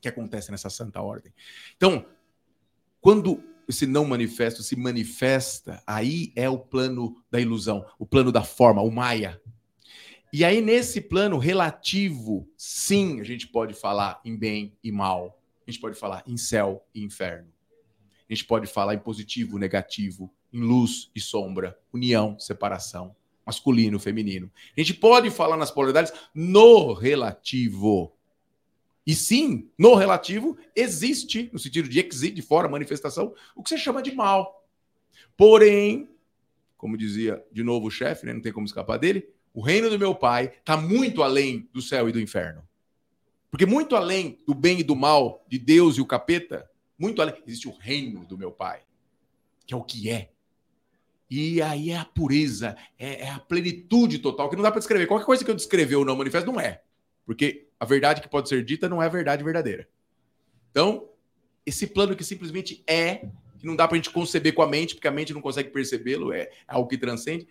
que acontece nessa santa ordem. Então, quando esse não manifesto se manifesta, aí é o plano da ilusão, o plano da forma, o Maia. E aí, nesse plano relativo, sim, a gente pode falar em bem e mal. A gente pode falar em céu e inferno. A gente pode falar em positivo, negativo, em luz e sombra, união, separação, masculino, feminino. A gente pode falar nas polaridades no relativo. E sim, no relativo, existe, no sentido de existe, de fora, manifestação, o que você chama de mal. Porém, como dizia de novo o chefe, né, não tem como escapar dele, o reino do meu pai está muito além do céu e do inferno. Porque muito além do bem e do mal, de Deus e o capeta, muito além, existe o reino do meu pai, que é o que é. E aí é a pureza, é, é a plenitude total, que não dá para descrever. Qualquer coisa que eu descrever ou não manifesto, não é. Porque a verdade que pode ser dita não é a verdade verdadeira. Então, esse plano que simplesmente é, que não dá para a gente conceber com a mente, porque a mente não consegue percebê-lo, é algo que transcende.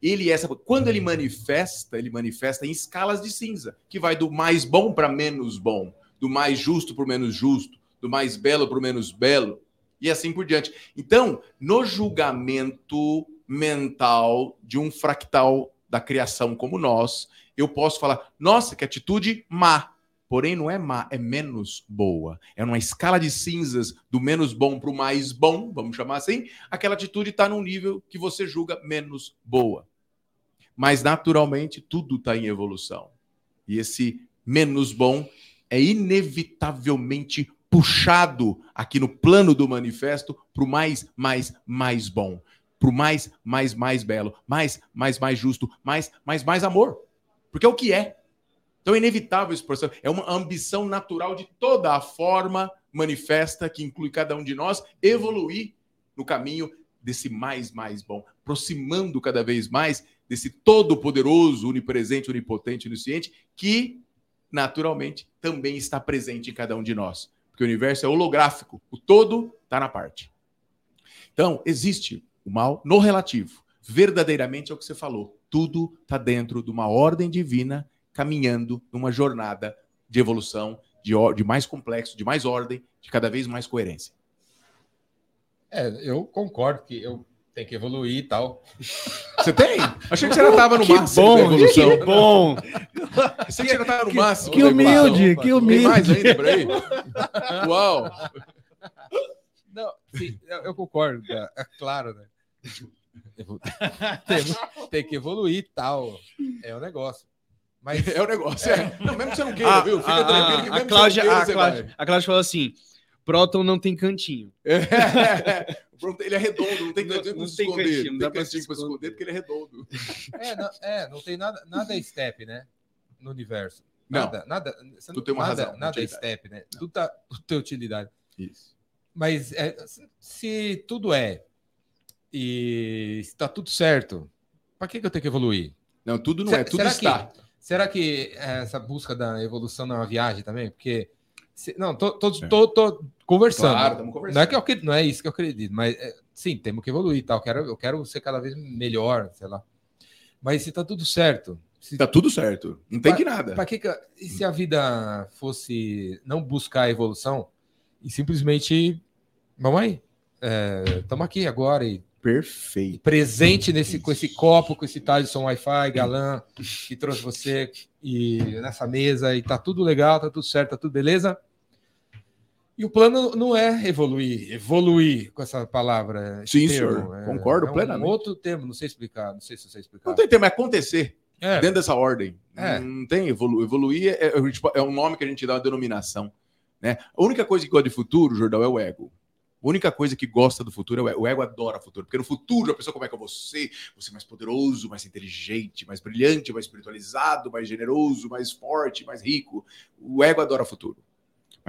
Ele é essa. Quando ele manifesta, ele manifesta em escalas de cinza, que vai do mais bom para menos bom, do mais justo para o menos justo, do mais belo para o menos belo, e assim por diante. Então, no julgamento mental de um fractal da criação como nós, eu posso falar, nossa, que atitude má. Porém, não é má, é menos boa. É uma escala de cinzas do menos bom para o mais bom, vamos chamar assim. Aquela atitude está num nível que você julga menos boa. Mas, naturalmente, tudo está em evolução. E esse menos bom é inevitavelmente puxado aqui no plano do manifesto para o mais, mais, mais bom. Para o mais, mais, mais belo. Mais, mais, mais justo. Mais, mais, mais amor. Porque é o que é. Então é inevitável esse processo. É uma ambição natural de toda a forma manifesta, que inclui cada um de nós, evoluir no caminho desse mais, mais bom, aproximando cada vez mais desse todo-poderoso, onipresente, onipotente, onisciente, que naturalmente também está presente em cada um de nós. Porque o universo é holográfico, o todo está na parte. Então, existe o mal no relativo. Verdadeiramente é o que você falou tudo está dentro de uma ordem divina caminhando numa jornada de evolução, de, de mais complexo, de mais ordem, de cada vez mais coerência. É, eu concordo que eu tenho que evoluir e tal. Você tem? Achei que você já estava no que máximo bom, da evolução. Que bom! Achei que você já estava no máximo. Que da evolução. humilde, que Tem mais humilde. ainda por aí? Uau! Não, sim, eu, concordo, é, é claro, né? Temos, tem que evoluir e tal. É o negócio. Mas É o negócio. É. Não, mesmo que você não queira, A, viu? Fica a- tranquilo que a- mesmo a Cláudia, que você não a, queira, Cláudia, você a Cláudia falou assim: Próton não tem cantinho. vai. Pronto, ele é redondo, não tem Não- cantinho não para se tem esconder. cantinho, Não tem dá cantinho para se esconder. porque ele é redondo. é, não, é, não tem nada, nada é step, né? No universo. Não. Nada, nada. você Tu não- tem uma nada, razão, Nada é step, né? Tudo, tá, tudo tem utilidade. Isso. Mas é, se tudo é e está tudo certo, para que, que eu tenho que evoluir? Não, tudo não Se- é, tudo será está. Que, será que essa busca da evolução não é uma viagem também? Porque. se- não, tô, tô, É. conversando. Claro, estamos conversando. não, é que eu, acre- não é isso que eu acredito, mas é, sim, temos que evoluir tal. Eu quero, eu quero ser cada vez melhor, sei lá. Mas se tá tudo certo, se Tá tudo certo. Não tem Pa- que nada. Pra que, que- e se a vida fosse não buscar a evolução e simplesmente vamos aí, estamos aqui agora e Perfeito. presente nesse com esse copo, com esse Thaleson Wi-Fi, galã que trouxe você e nessa mesa e tá tudo legal, tá tudo certo, tá tudo beleza. E o plano não é evoluir, evoluir com essa palavra. Sim, senhor. é- Concordo é um plenamente. outro termo, não sei explicar, não sei se sei explicar. Não tem tema, é acontecer. É, dentro dessa ordem. É. Não tem evolu evoluir é, é, é um nome que a gente dá uma denominação. Né? A única coisa que gosta de futuro, Jordão, é o ego. A única coisa que gosta do futuro é o ego. O ego adora o futuro. Porque no futuro a pessoa como é que eu vou ser? Vou ser mais poderoso, mais inteligente, mais brilhante, mais espiritualizado, mais generoso, mais forte, mais rico. O ego adora o futuro.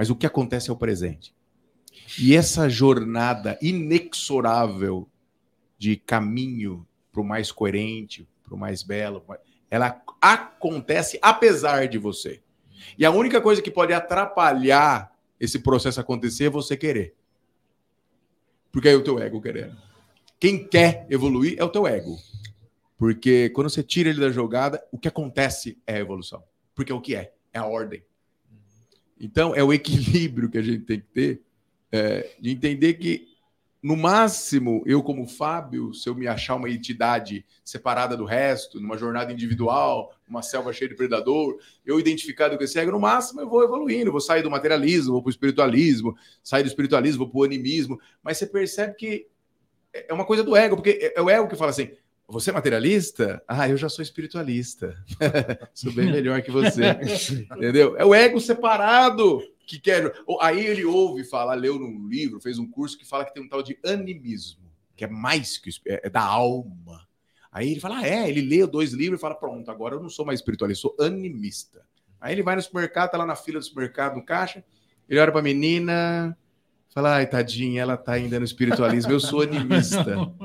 Mas o que acontece é o presente. E essa jornada inexorável de caminho para o mais coerente, para o mais belo, ela acontece apesar de você. E a única coisa que pode atrapalhar esse processo acontecer é você querer. Porque é o teu ego querendo. Quem quer evoluir é o teu ego. Porque quando você tira ele da jogada, o que acontece é a evolução. Porque é o que é, é a ordem. Então, é o equilíbrio que a gente tem que ter é, de entender que, no máximo, eu, como Fábio, se eu me achar uma entidade separada do resto, numa jornada individual, uma selva cheia de predador, eu identificado com esse ego, no máximo eu vou evoluindo, vou sair do materialismo, vou para o espiritualismo, sair do espiritualismo, vou para o animismo, mas você percebe que é uma coisa do ego, porque é o ego que fala assim: você é materialista? Ah, eu já sou espiritualista. sou bem melhor que você. Entendeu? É o ego separado que quer. Aí ele ouve falar, leu num livro, fez um curso que fala que tem um tal de animismo, que é mais que é, é da alma. Aí ele fala, ah, é, ele lê dois livros e fala, pronto, agora eu não sou mais espiritualista, sou animista. Aí ele vai no supermercado, tá lá na fila do supermercado, no caixa, ele olha pra menina, Fala, ai, tadinha, ela tá ainda no espiritualismo, eu sou animista.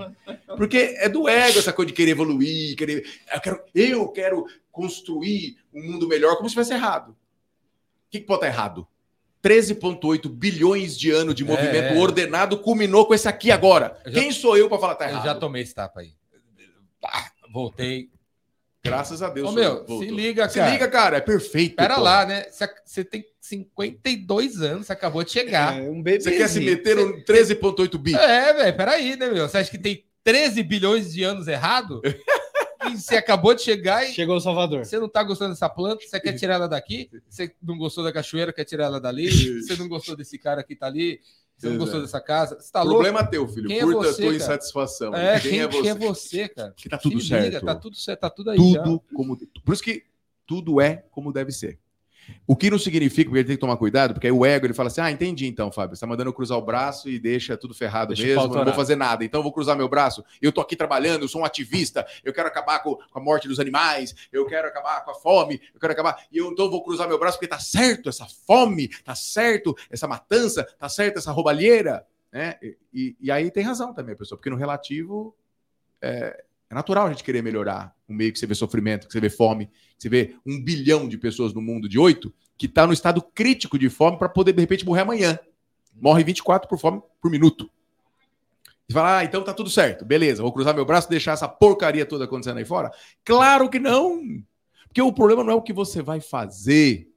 Porque é do ego essa coisa de querer evoluir, querer. Eu quero, eu quero construir um mundo melhor como se tivesse errado. O que, que pode estar errado? 13,8 bilhões de anos de é, movimento é, ordenado culminou com esse aqui agora. Já, Quem sou eu para falar tá errado? Eu já tomei esse tapa aí. voltei, Graças a Deus. Ô, meu, voltou. se liga, cara. Se liga, cara, é perfeito. Pera pô. lá, né? Você tem 52 anos, você acabou de chegar. É, um Você quer se meter no 13,8 bi? É, velho, peraí, né, meu? Você acha que tem 13 bilhões de anos errado? e você acabou de chegar e. Chegou o Salvador. Você não tá gostando dessa planta, você quer tirar ela daqui? Você não gostou da cachoeira, quer tirar ela dali? Você não gostou desse cara que tá ali? Você não gostou dessa casa? Você tá Problema louco? teu, filho. Quem é Curta é você, a tua cara? insatisfação. É, quem, quem, é você? quem é você, cara? Que tá tudo certo. Liga, tá tudo certo, tá tudo aí. Tudo já. como. Por isso que tudo é como deve ser. O que não significa, porque ele tem que tomar cuidado, porque aí o ego ele fala assim: ah, entendi então, Fábio, você tá mandando eu cruzar o braço e deixa tudo ferrado deixa mesmo, não vou fazer nada, então eu vou cruzar meu braço. Eu tô aqui trabalhando, eu sou um ativista, eu quero acabar com, a morte dos animais, eu quero acabar com a fome, eu quero acabar, e eu então vou cruzar meu braço porque tá certo essa fome, tá certo essa matança, tá certo essa roubalheira, né? E, e aí tem razão também a pessoa, porque no relativo é, é natural a gente querer melhorar um meio que você vê sofrimento, que você vê fome, que você vê um bilhão de pessoas no mundo de oito que está no estado crítico de fome para poder, de repente, morrer amanhã. Morre 24 por fome por minuto. E fala, ah, então tá tudo certo, beleza, vou cruzar meu braço e deixar essa porcaria toda acontecendo aí fora? Claro que não! Porque o problema não é o que você vai fazer,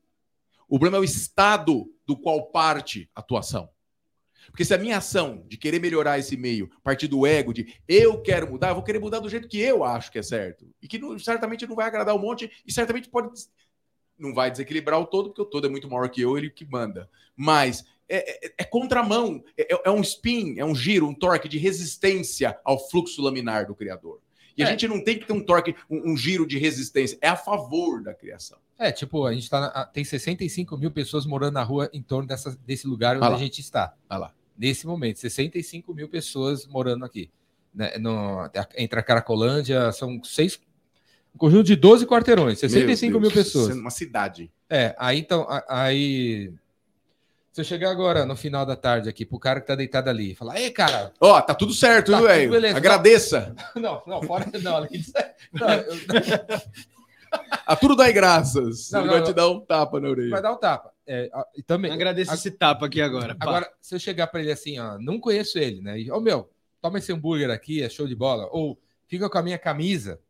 o problema é o estado do qual parte a tua ação. Porque se a minha ação de querer melhorar esse meio partir do ego, de eu quero mudar, eu vou querer mudar do jeito que eu acho que é certo. E que não, certamente não vai agradar um monte, e certamente pode. Não vai desequilibrar o todo, porque o todo é muito maior que eu, ele que manda. Mas é, é, é contramão, é, é, um spin, é um giro, um torque de resistência ao fluxo laminar do Criador. E a é. gente não tem que ter um torque, um, um, giro de resistência, é a favor da criação. É, tipo, a gente tá na, tem 65 mil pessoas morando na rua em torno dessa, desse lugar onde a gente está. Olha lá nesse momento. 65 mil pessoas morando aqui. Né? No, entre a Caracolândia, são seis. Um conjunto de 12 quarteirões, 65 mil pessoas. Uma cidade. É, aí então. Aí. Se eu chegar agora no final da tarde aqui pro cara que tá deitado ali, falar, ei, cara. Ó, oh, tá tudo certo, tá velho? Agradeça. Não, não, fora. Não, não, eu... A tudo dá graças. Não, Ele não, vai não. te dar um tapa na orelha. Vai dar um tapa. É, e também. Agradeço a, esse tapa aqui agora. Agora, pá. se eu chegar para ele assim, ó, não conheço ele, né? Ô oh, meu, toma esse hambúrguer aqui, é show de bola. Ou fica com a minha camisa.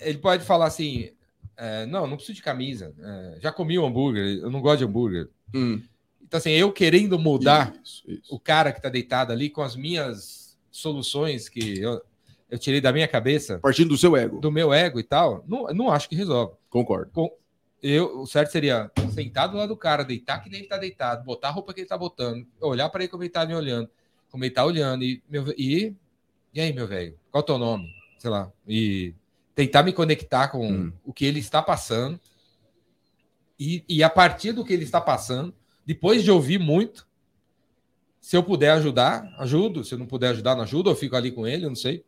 Ele pode falar assim: é, não, não preciso de camisa. É, já comi o um hambúrguer, eu não gosto de hambúrguer. Hum. Então, assim, eu querendo mudar isso, isso. o cara que tá deitado ali com as minhas soluções que eu, eu tirei da minha cabeça. Partindo do seu ego. Do meu ego e tal, não, não acho que resolve. Concordo. Com, eu, o certo seria sentar do lado do cara, deitar que nem ele tá deitado, botar a roupa que ele tá botando, olhar para ele como ele tá me olhando, como ele tá olhando, e, meu, e, e aí, meu velho, qual é o teu nome? Sei lá, e tentar me conectar com hum. o que ele está passando, e, e a partir do que ele está passando, depois de ouvir muito, se eu puder ajudar, ajudo, se eu não puder ajudar, não ajudo, eu fico ali com ele, eu não sei.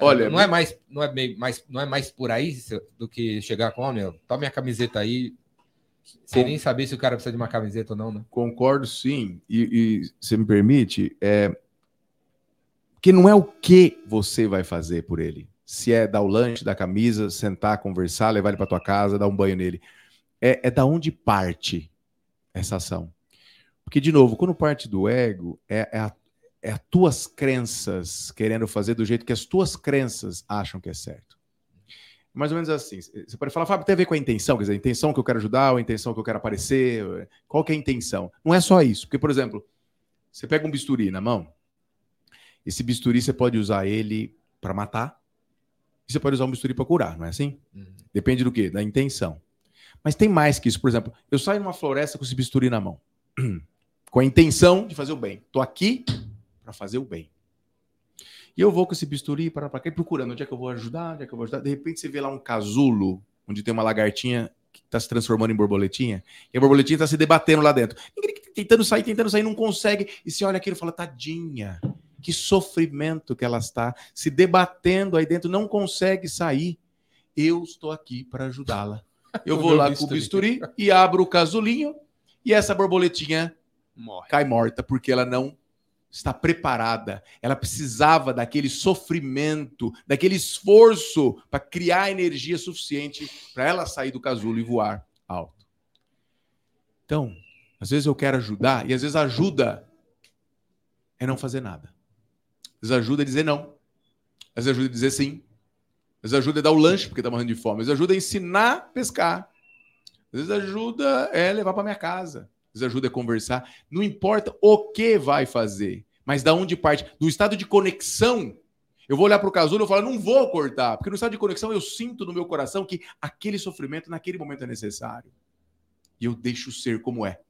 Olha, não é mais, não é meio, mais, não é mais por aí do que chegar com, ó, meu, toma minha camiseta aí, sem com... nem saber se o cara precisa de uma camiseta ou não, né? Concordo, sim. E, e se me permite, é... Porque não é o que você vai fazer por ele. Se é dar o lanche, dar a camisa, sentar, conversar, levar ele para tua casa, dar um banho nele. É, é da onde parte essa ação. Porque, de novo, quando parte do ego, é, é, a, é as tuas crenças querendo fazer do jeito que as tuas crenças acham que é certo. Mais ou menos assim. Você pode falar, Fábio, tem a ver com a intenção, quer dizer, a intenção que eu quero ajudar, ou a intenção que eu quero aparecer. Qual que é a intenção? Não é só isso. Porque, por exemplo, você pega um bisturi na mão, esse bisturi você pode usar ele para matar, e você pode usar um bisturi para curar, não é assim? Uhum. Depende do quê? Da intenção. Mas tem mais que isso. Por exemplo, eu saio numa floresta com esse bisturi na mão, com a intenção de fazer o bem. Estou aqui para fazer o bem. E eu vou com esse bisturi para cá procurando onde é que eu vou ajudar, onde é que eu vou ajudar. De repente você vê lá um casulo, onde tem uma lagartinha que está se transformando em borboletinha, e a borboletinha está se debatendo lá dentro. Tentando sair, tentando sair, não consegue. E você olha aquilo e fala, tadinha, que sofrimento que ela está, se debatendo aí dentro, não consegue sair. Eu estou aqui para ajudá-la. Eu vou lá com o bisturi e abro o casulinho e essa borboletinha Morre. cai morta porque ela não está preparada. Ela precisava daquele sofrimento, daquele esforço para criar energia suficiente para ela sair do casulo e voar alto. Então, às vezes eu quero ajudar e às vezes ajuda é não fazer nada. Às vezes ajuda a dizer não. Às vezes ajuda a dizer sim. Às vezes ajuda a dar o lanche porque está morrendo de fome. Às vezes ajuda a ensinar a pescar. Às vezes ajuda é levar para minha casa. Vezes ajuda a conversar. Não importa o que vai fazer, mas da onde parte. No estado de conexão, eu vou olhar para o casulo e falar, não vou cortar, porque no estado de conexão eu sinto no meu coração que aquele sofrimento naquele momento é necessário. E eu deixo ser como é.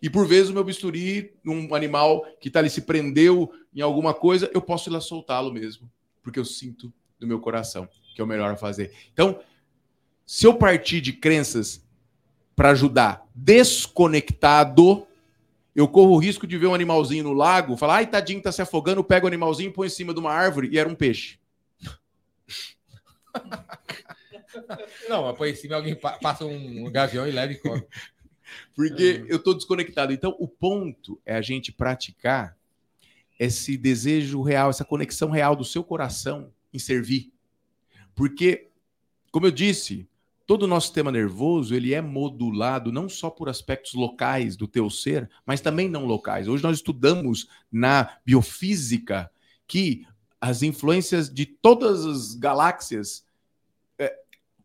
E por vezes o meu bisturi, um animal que está ali se prendeu em alguma coisa, eu posso ir lá soltá-lo mesmo, porque eu sinto do meu coração, que é o melhor a fazer. Então, se eu partir de crenças para ajudar desconectado, eu corro o risco de ver um animalzinho no lago, falar, ai, tadinho, tá se afogando, pega o animalzinho, põe em cima de uma árvore e era um peixe. Não, mas põe em cima alguém passa um gavião e leva e come. Porque eu estou desconectado. Então, o ponto é a gente praticar esse desejo real, essa conexão real do seu coração em servir. Porque, como eu disse, todo o nosso sistema nervoso ele é modulado não só por aspectos locais do teu ser, mas também não locais. Hoje nós estudamos na biofísica que as influências de todas as galáxias é,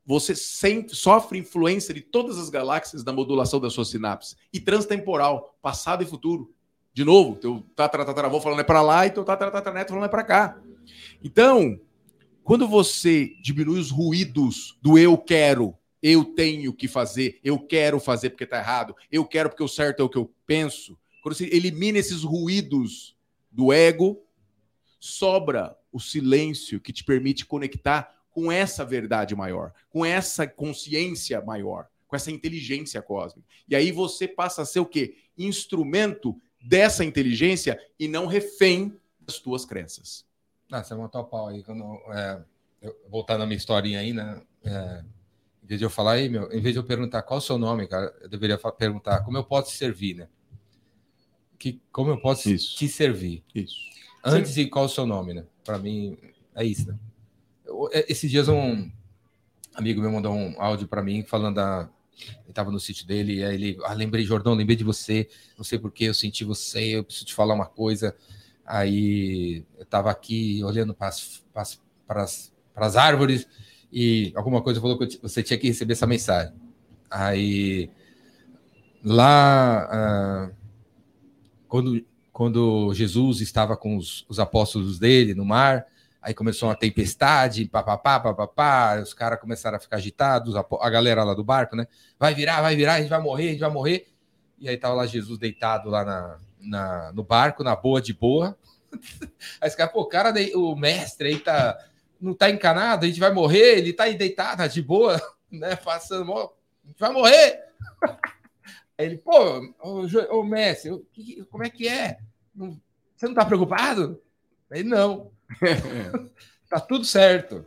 você sempre sofre influência de todas as galáxias na modulação da sua sinapse e transtemporal, passado e futuro. De novo, teu tataravô falando é para lá e teu tataraneto falando é para cá. Então, quando você diminui os ruídos do eu quero, eu tenho que fazer, eu quero fazer porque está errado, eu quero porque o certo é o que eu penso, quando você elimina esses ruídos do ego, sobra o silêncio que te permite conectar com essa verdade maior, com essa consciência maior, com essa inteligência cósmica. E aí você passa a ser o quê? Instrumento dessa inteligência e não refém das tuas crenças. Ah, você montou o pau aí. Quando, é, eu, voltar na minha historinha aí, né? É, em vez de eu falar aí, meu, em vez de eu perguntar qual o seu nome, cara, eu deveria perguntar como eu posso te servir, né? Que, como eu posso isso. te servir? Isso. Antes Sim. de qual o seu nome, né? Para mim, é isso, né? Eu, é, esses dias um amigo meu mandou um áudio para mim falando da. Ele estava no sítio dele, e aí ele. Ah, lembrei, Jordão, lembrei de você. Não sei porquê, eu senti você, eu preciso te falar uma coisa. Aí eu estava aqui olhando para as árvores e alguma coisa falou que você tinha que receber essa mensagem. Aí lá, ah, quando, quando Jesus estava com os, os apóstolos dele no mar, aí começou uma tempestade, papapá, papapá, os caras começaram a ficar agitados, a, a galera lá do barco, né? Vai virar, vai virar, a gente vai morrer, a gente vai morrer. E aí tava lá Jesus deitado lá na, na, no barco, na boa de boa. Aí cara, pô, o cara, o mestre aí tá, não tá encanado, a gente vai morrer, ele tá aí deitado, tá de boa, né? Passando, a gente vai morrer. Aí ele, pô, ô, ô mestre, como é que é? Você não tá preocupado? Aí não. tá tudo certo.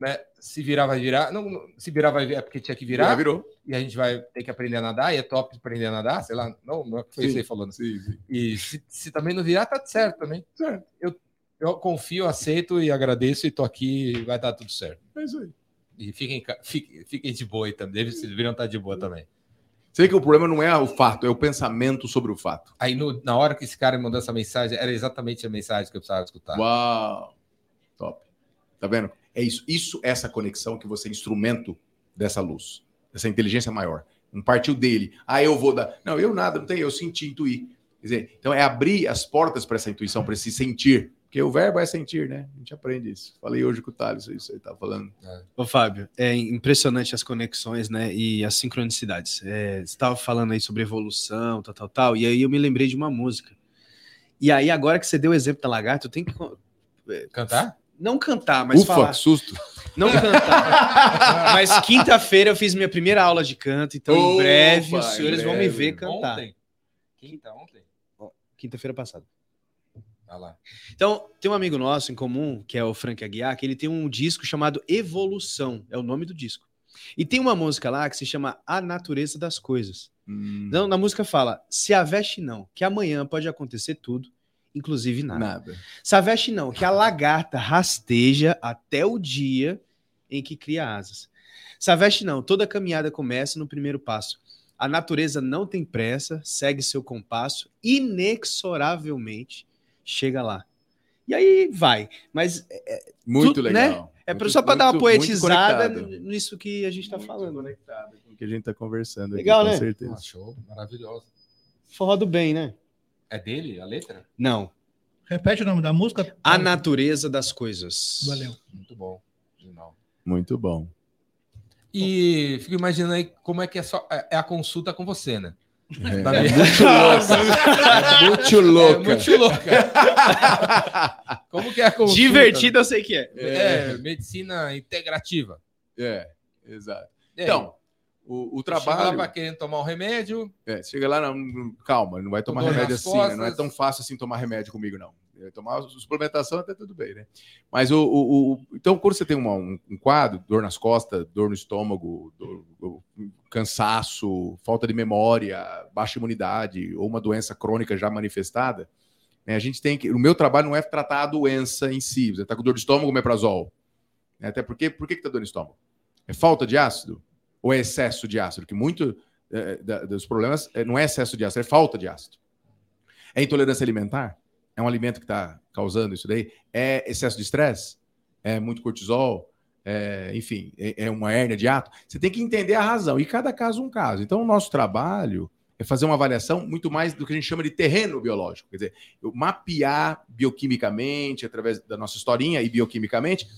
Né? se virar, vai virar. Não, se virar, vai virar, é porque tinha que virar. Já virou. E a gente vai ter que aprender a nadar, e é top aprender a nadar, sei lá. Não, não é o que foi você falando. Sim, sim. E se, se, também não virar, tá certo também. Certo. Eu, Eu confio, aceito e agradeço e tô aqui vai dar tudo certo. É isso aí. E fiquem, fiquem, fiquem de boa aí também. Vocês deveriam estar de boa também. Vê que o problema não é o fato, é o pensamento sobre o fato. Aí no- na hora que esse cara me mandou essa mensagem, era exatamente a mensagem que eu precisava escutar. Uau! Top. Tá vendo? É isso. Isso, essa conexão que você é instrumento dessa luz, dessa inteligência maior. Não partiu dele. Ah, eu vou dar. Não, eu nada, não tem, eu senti, intuí. Quer dizer, então é abrir as portas para essa intuição, para esse sentir. Porque o verbo é sentir, né? A gente aprende isso. Falei hoje com o Thales, isso aí tá falando. Ô, Fábio, é impressionante as conexões, né? E as sincronicidades. É, você estava falando aí sobre evolução, tal, tal, tal. E aí eu me lembrei de uma música. E aí, agora que você deu o exemplo da lagarta, eu tenho que. Cantar? Não cantar, mas Ufa, falar. que susto. Não cantar. mas quinta-feira eu fiz minha primeira aula de canto, então em Opa, breve os em senhores vão me breve. ver cantar. Ontem. Quinta, ontem. Quinta-feira passada. Olha lá. Então, tem um amigo nosso em comum, que é o Frank Aguiar, que ele tem um disco chamado Evolução, é o nome do disco. E tem uma música lá que se chama A Natureza das Coisas. Hum, Então, na música fala: se a veste não, que amanhã pode acontecer tudo, inclusive nada. nada. Se a veste não, que a lagarta rasteja até o dia em que cria asas. Se a veste não, toda caminhada começa no primeiro passo. A natureza não tem pressa, segue seu compasso, inexoravelmente chega lá. E aí vai. Mas Muito Tudo, legal. é pra- Muito- só para dar uma poetizada nisso que a gente está falando. conectado com o que a gente tá conversando. aqui, Legal, com né? certeza. Ah, show, maravilhoso. Forró do bem, né? É dele a letra? Não. Repete o nome da música. A natureza das coisas. Valeu. Muito bom. Genial. Muito bom. E fico imaginando aí como é que é, só, é é a consulta com você, né? É, Tá é muito louca. É muito louca. É muito louca. Como que é a consulta? Divertido, eu sei que é. É, medicina integrativa. É, exato. Então, o, o Chega lá trabalho. querendo tomar um remédio, É, chega lá, não, calma, não vai tomar remédio assim, né? não é tão fácil assim tomar remédio comigo, não. É, Tomar suplementação até tudo bem, né? Mas o, o- o- então, quando você tem uma- um, um quadro, dor nas costas, dor no estômago, dor- cansaço, falta de memória, baixa imunidade ou uma doença crônica já manifestada, né, a gente tem que. O meu trabalho não é tratar a doença em si. Você está com dor de estômago, omeprazol. Né, Até porque, por que, que tá dor no estômago? É falta de ácido? Ou é excesso de ácido? Que muito é, dos problemas é, não é excesso de ácido, é falta de ácido. É intolerância alimentar? É um alimento que está causando isso daí? É excesso de estresse? É muito cortisol? É, enfim, é, é uma hérnia de ato? Você tem que entender a razão. E cada caso um caso. Então, o nosso trabalho é fazer uma avaliação muito mais do que a gente chama de terreno biológico. Quer dizer, mapear bioquimicamente, através da nossa historinha e bioquimicamente,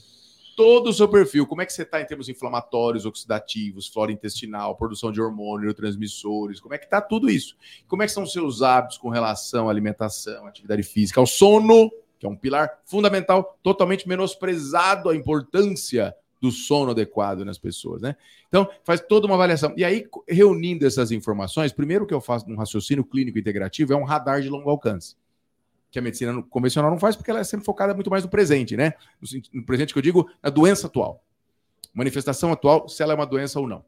todo o seu perfil. Como é que você está em termos inflamatórios, oxidativos, flora intestinal, produção de hormônios, neurotransmissores, como é que está tudo isso? Como é que são os seus hábitos com relação à alimentação, atividade física, ao sono, que é um pilar fundamental, totalmente menosprezado a importância do sono adequado nas pessoas, né? Então, faz toda uma avaliação. E aí, reunindo essas informações, primeiro que eu faço num raciocínio clínico integrativo é um radar de longo alcance que a medicina convencional não faz, porque ela é sempre focada muito mais no presente, né? No, no presente que eu digo, na doença atual. Manifestação atual, se ela é uma doença ou não.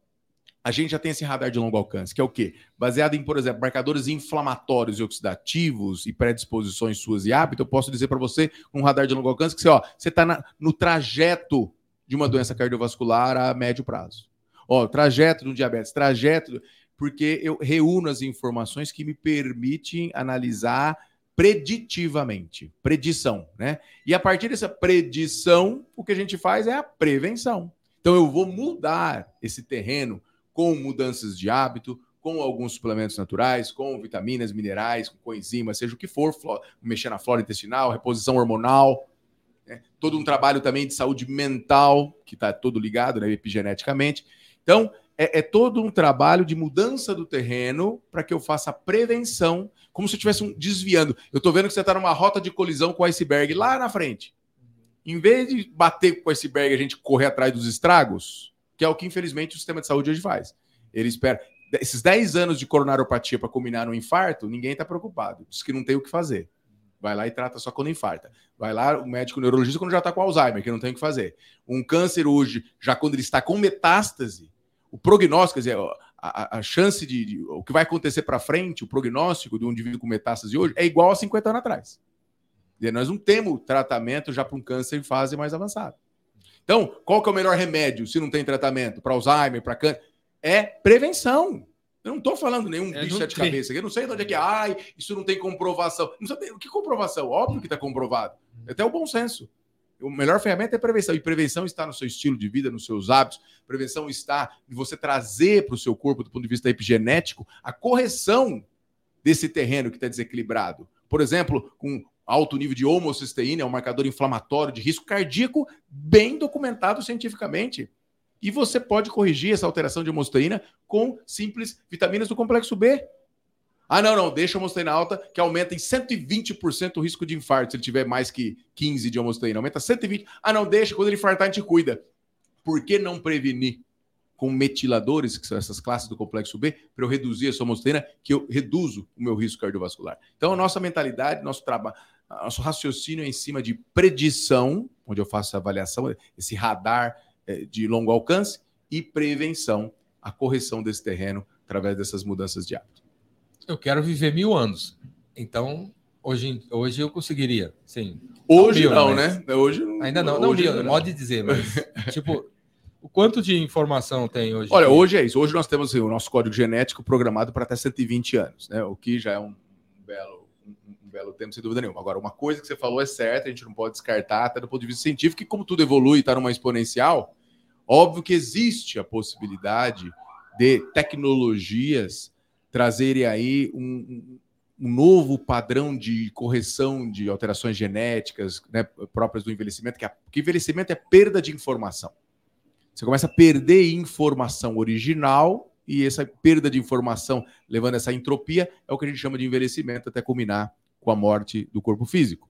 A gente já tem esse radar de longo alcance, que é o quê? Baseado em, por exemplo, marcadores inflamatórios e oxidativos e predisposições suas e hábito, eu posso dizer para você, um radar de longo alcance, que você, ó, você está no trajeto de uma doença cardiovascular a médio prazo. Ó, trajeto de um diabetes, trajeto, porque eu reúno as informações que me permitem analisar preditivamente. Predição, né? E a partir dessa predição, o que a gente faz é a prevenção. Então eu vou mudar esse terreno com mudanças de hábito, com alguns suplementos naturais, com vitaminas, minerais, com coenzimas, seja o que for, mexer na flora intestinal, reposição hormonal, né? todo um trabalho também de saúde mental, que está todo ligado né, epigeneticamente. Então, é, é todo um trabalho de mudança do terreno para que eu faça prevenção, como se eu estivesse um, desviando. Eu estou vendo que você está numa rota de colisão com o iceberg lá na frente. Em vez de bater com o iceberg a gente correr atrás dos estragos, que é o que infelizmente o sistema de saúde hoje faz. Ele espera. Esses 10 anos de coronaropatia para culminar no infarto, ninguém está preocupado. Diz que não tem o que fazer. Vai lá e trata só quando infarta. Vai lá o médico neurologista quando já está com Alzheimer, que não tem o que fazer. Um câncer hoje, já quando ele está com metástase, o prognóstico, quer dizer, a, a- a chance de, de- O que vai acontecer para frente, o prognóstico de um indivíduo com metástase hoje, é igual a 50 anos atrás. E nós não temos tratamento já para um câncer em fase mais avançada. Então, qual que é o melhor remédio se não tem tratamento para Alzheimer, para câncer? É prevenção. Eu não estou falando nenhum É, bicho não de tem. cabeça. Eu não sei de onde é que é. Ai, isso não tem comprovação. Não sabe, que comprovação? Óbvio que está comprovado. É Até o bom senso. O melhor ferramenta é prevenção. E prevenção está no seu estilo de vida, nos seus hábitos. Prevenção está em você trazer para o seu corpo, do ponto de vista epigenético, a correção desse terreno que está desequilibrado. Por exemplo, com alto nível de homocisteína, é um marcador inflamatório de risco cardíaco, bem documentado cientificamente. E você pode corrigir essa alteração de homocisteína com simples vitaminas do complexo B. Ah, não, não, deixa a homocisteína alta, que aumenta em 120% o risco de infarto, se ele tiver mais que 15 de homocisteína. Aumenta 120. Ah, não, deixa, quando ele infartar, a gente cuida. Por que não prevenir com metiladores, que são essas classes do complexo B, para eu reduzir essa homocisteína, que eu reduzo o meu risco cardiovascular? Então, a nossa mentalidade, nosso trabalho, nosso raciocínio é em cima de predição, onde eu faço essa avaliação, esse radar eh, de longo alcance, e prevenção, a correção desse terreno através dessas mudanças de hábito. Eu quero viver mil anos. Então, hoje, hoje eu conseguiria. Sim. Hoje não, mas- né? Hoje Ainda não. Não, hoje não. modo de dizer, mas. tipo, o quanto de informação tem hoje? Olha, hoje é isso. Hoje nós temos assim, o nosso código genético programado para até 120 anos, né? O que já é um belo, um, belo tempo, sem dúvida nenhuma. Agora, uma coisa que você falou é certa, a gente não pode descartar, até do ponto de vista científico, que como tudo evolui e está numa exponencial, óbvio que existe a possibilidade de tecnologias trazerem aí um, um- novo padrão de correção de alterações genéticas né, próprias do envelhecimento, que, é, que envelhecimento é perda de informação. Você começa a perder informação original e essa perda de informação, levando essa entropia, é o que a gente chama de envelhecimento, até culminar com a morte do corpo físico.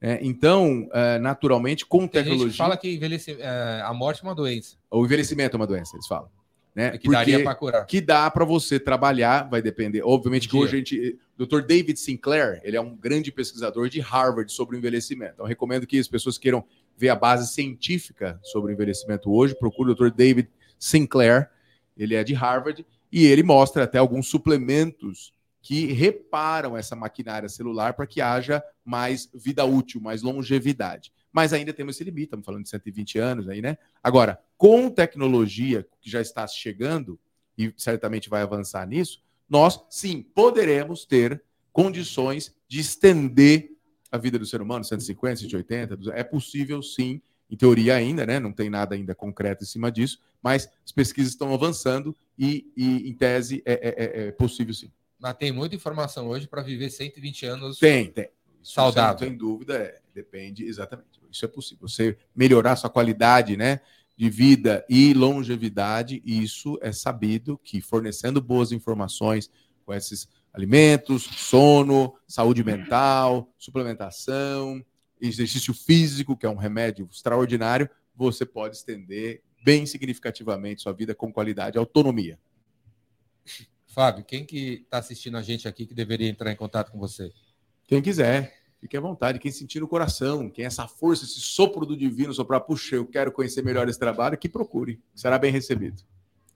É, então, é, naturalmente, com Tem gente tecnologia, que fala que envelhece, é, a morte é uma doença. o envelhecimento é uma doença, eles falam. Né? Que daria para curar. que dá para você trabalhar, vai depender. Obviamente que Dia. hoje a gente. Dr. David Sinclair, ele é um grande pesquisador de Harvard sobre o envelhecimento. Então, recomendo que as pessoas queiram ver a base científica sobre o envelhecimento hoje. Procure o Dr. David Sinclair, ele é de Harvard, e ele mostra até alguns suplementos que reparam essa maquinária celular para que haja mais vida útil, mais longevidade. Mas ainda temos esse limite, estamos falando de 120 anos aí, né? Agora, com tecnologia que já está chegando, e certamente vai avançar nisso, nós sim poderemos ter condições de estender a vida do ser humano, 150, 180, 200. é possível sim, em teoria ainda, né? Não tem nada ainda concreto em cima disso, mas as pesquisas estão avançando e, e, em tese é, é- é- é possível sim. Mas tem muita informação hoje para viver 120 anos. Tem, tem. Isso Saudável. Sem dúvida, é, depende, exatamente. Isso é possível. Você melhorar sua qualidade né, de vida e longevidade, isso é sabido que fornecendo boas informações com esses alimentos, sono, saúde mental, suplementação, exercício físico, que é um remédio extraordinário, você pode estender bem significativamente sua vida com qualidade, autonomia. Fábio, quem que está assistindo a gente aqui que deveria entrar em contato com você? Quem quiser, fique à vontade. Quem sentir no coração, quem essa força, esse sopro do divino soprar, puxa, eu quero conhecer melhor esse trabalho, que procure. Será bem recebido.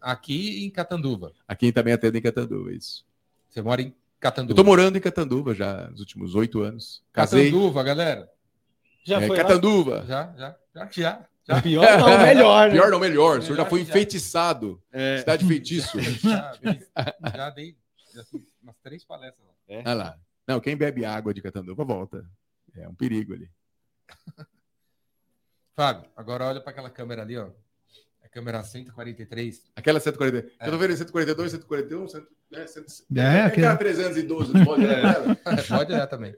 Aqui em Catanduva. Aqui também atende em Catanduva, é isso. Você mora em Eu Catanduva. tô morando em Catanduva já nos últimos oito anos. Casei. Catanduva, galera. Já É, foi lá? Catanduva. Já, já, já, já. já. Pior não, melhor. né? Pior não, melhor. O senhor já Melhor foi já. enfeitiçado. É. Cidade feitiço. Já, já dei já umas três palestras. lá. Olha lá. Não, quem bebe água de Catanduva volta. É um perigo ali. Fábio, agora olha para aquela câmera ali, ó. A câmera 143. Aquela 140. É. Eu tô vendo 142, 141, 100, né, 100, É, é, aquele- aquela 312, não pode olhar ela? Pode olhar também.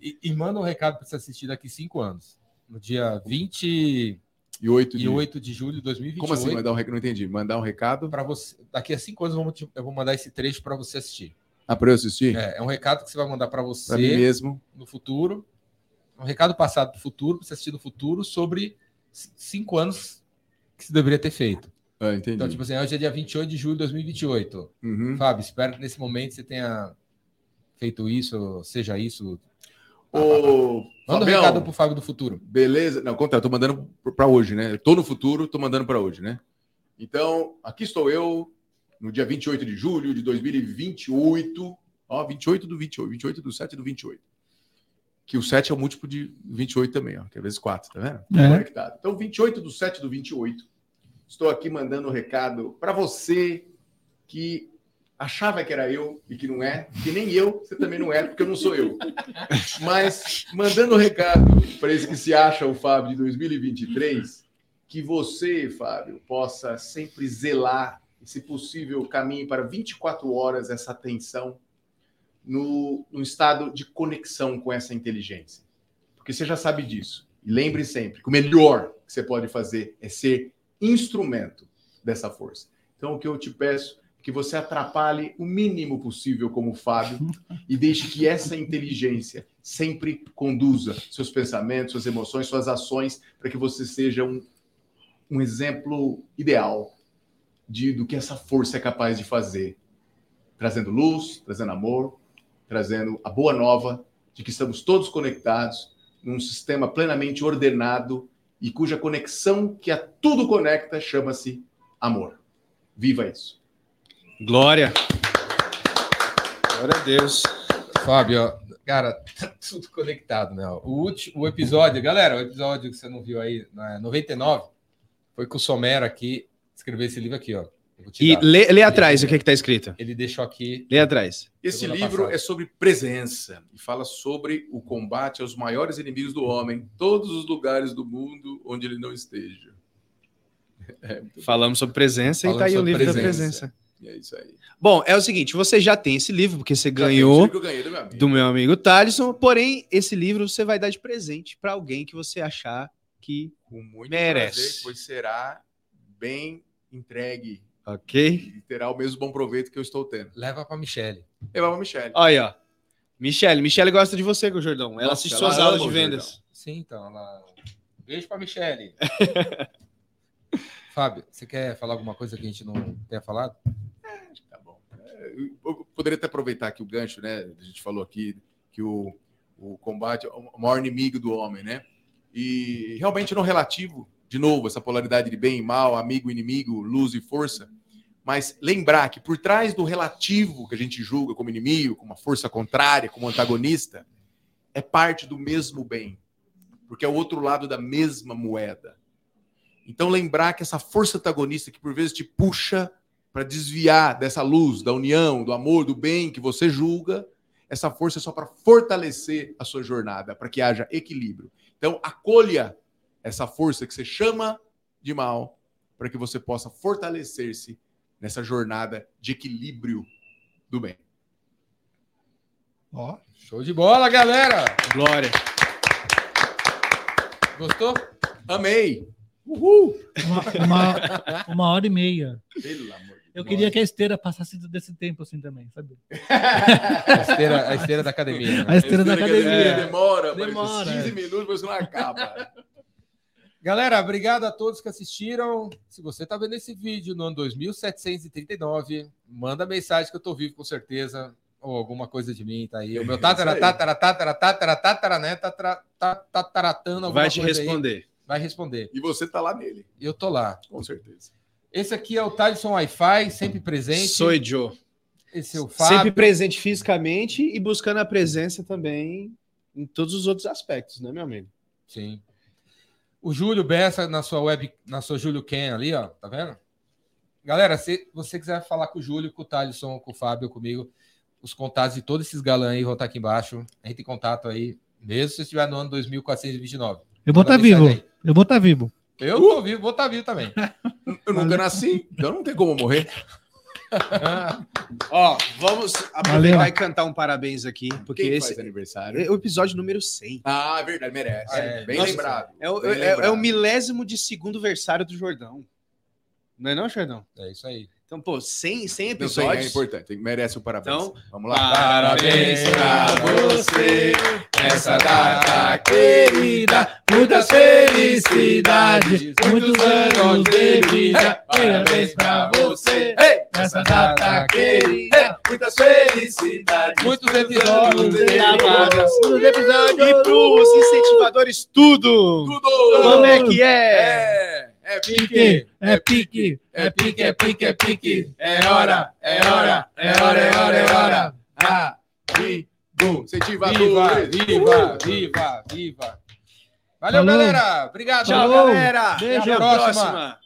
E, e manda um recado para você assistir daqui cinco anos. No dia 28 E oito de... de julho de 2028. Como assim? Mandar um recado? Não entendi. Mandar um recado Para você, daqui a cinco anos eu vou, te- eu vou mandar esse trecho para você assistir. Ah, para eu assistir? É, é um recado que você vai mandar para você mesmo. no futuro. Um recado passado para o futuro, para você assistir no futuro, sobre cinco anos que você deveria ter feito. Ah, entendi. Então, tipo assim, hoje é dia 28 de julho de 2028. Uhum. Fábio, espero que nesse momento você tenha feito isso, seja isso. Ô, Manda um Fabião, recado pro Fábio do futuro. beleza? Não, contrário, tô mandando para hoje, né? Eu tô no futuro, tô mandando para hoje, né? Então, aqui estou eu, no dia 28 de julho de 2028. Ó, 28 do 28, 28 do 7 do 28. que o 7 é o múltiplo de 28 também, ó, que é vezes 4, tá vendo? É. Conectado. Então, 28 do 7 do 28. Estou aqui mandando um recado para você que achava que era eu e que não é, que nem eu, você também não é, porque eu não sou eu. Mas mandando um recado para esse que se acha o Fábio de 2023, que você, Fábio, possa sempre zelar, e se possível, caminhe para 24 horas essa atenção no, no estado de conexão com essa inteligência. Porque você já sabe disso. E lembre sempre que o melhor que você pode fazer é ser instrumento dessa força. Então, o que eu te peço é que você atrapalhe o mínimo possível como Fábio e deixe que essa inteligência sempre conduza seus pensamentos, suas emoções, suas ações, para que você seja um, um exemplo ideal de, do que essa força é capaz de fazer, trazendo luz, trazendo amor, trazendo a boa nova de que estamos todos conectados num sistema plenamente ordenado e cuja conexão que a tudo conecta chama-se amor. Viva isso. Glória. Glória a Deus. Fábio, cara, tá tudo conectado, né? O, último, o episódio, galera, o episódio que você não viu aí, né, 99, foi com o Somero aqui escreveu esse livro aqui, ó. E dar. lê, lê Ele- atrás o que, que tá escrito. Ele deixou aqui. Lê atrás. Esse livro passagem. é sobre presença e fala sobre o combate aos maiores inimigos do homem, todos os lugares do mundo onde ele não esteja. É. Falamos sobre presença e Falamos tá aí o livro da presença. presença. E é isso aí. Bom, é o seguinte, você já tem esse livro, porque você Já ganhou livro que eu ganhei do meu amigo. do meu amigo Thalisson, porém, esse livro você vai dar de presente para alguém que você achar que. Com muito Merece. prazer, pois será bem entregue Ok? e terá o mesmo bom proveito que eu estou tendo. Leva pra Michelle. Eu amo a Michelle. Olha, ó. Michele, Michele gosta de você, Jordão. Ela Nossa, assiste ela suas aulas de vendas. Sim, então. Ela... Beijo pra Michelle. Fábio, você quer falar alguma coisa que a gente não tenha falado? Tá bom. É, Eu poderia até aproveitar aqui o gancho, né? A gente falou aqui que o, o combate é o maior inimigo do homem, né? E realmente não relativo, de novo, essa polaridade de bem e mal, amigo, inimigo, luz e força. Mas lembrar que por trás do relativo que a gente julga como inimigo, como uma força contrária, como antagonista, é parte do mesmo bem, porque é o outro lado da mesma moeda. Então lembrar que essa força antagonista que por vezes te puxa para desviar dessa luz, da união, do amor, do bem que você julga, essa força é só para fortalecer a sua jornada, para que haja equilíbrio. Então, acolha essa força que você chama de mal, para que você possa fortalecer-se nessa jornada de equilíbrio do bem. Ó, Show de bola, galera! Glória. Gostou? Amei! Uhul! uma, uma, uma hora e meia. Pelo amor de Eu Deus. queria que a esteira passasse desse tempo assim também, sabe? A esteira, a esteira da academia. A né? esteira da academia. Demora, Demora, mas 15 é. minutos, mas não acaba. Galera, obrigado a todos que assistiram. Se você está vendo esse vídeo no ano 2739, manda mensagem que eu tô vivo com certeza. Ou alguma coisa de mim, tá aí. O meu tatara, Isso aí. tatara, tatara, tatara, tatara, né? Tatara, ta- tataratando alguma Vai te coisa aí. responder. Vai responder. E você tá lá nele, Eu tô lá. com certeza. Esse aqui é o Thaleson Wi-Fi, sempre presente. Sou Joe. Esse é o Fábio. Sempre presente fisicamente e buscando a presença também em todos os outros aspectos, né, meu amigo? Sim. O Júlio Bessa na sua web, na sua Júlio Ken ali, ó, tá vendo? Galera, se você quiser falar com o Júlio, com o Thaleson, com o Fábio, comigo, os contatos de todos esses galãs aí vão estar aqui embaixo. A gente tem contato aí, mesmo se você estiver no ano 2429. Eu vou estar vivo. mensagem aí. Eu vou estar vivo. Eu tô vivo, vou estar vivo também. Eu nunca nasci, então não tem como morrer. Ó, vamos aproveitar Valeu. e cantar um parabéns aqui, porque Quem esse faz aniversário? é o episódio número 100. Ah, é verdade, merece. É, bem nossa, lembrado. É o, bem é- é o milésimo de segundo versário do Jordão. Não é não, Jordão? É isso aí. Então, pô, 100, 100 Não sei, é episódios. importante, tem- merece o parabéns. Então, Vamos lá. Parabéns pra você nessa data querida, muitas felicidades, muitos anos de vida. Parabéns pra você nessa data querida, muitas felicidades. Muitos episódios gravados, muitos episódios. E pros incentivadores, tudo! Tudo! Como é que é? É, é Pique, é pique, é pique, é pique, é pique. É hora, é hora, é hora, é hora, é hora. Viva, incentivadores. Viva, viva, viva, viva. Valeu, Falou. galera. Obrigado. Tchau, Falou. galera. Beijo. Até a Próxima. próxima.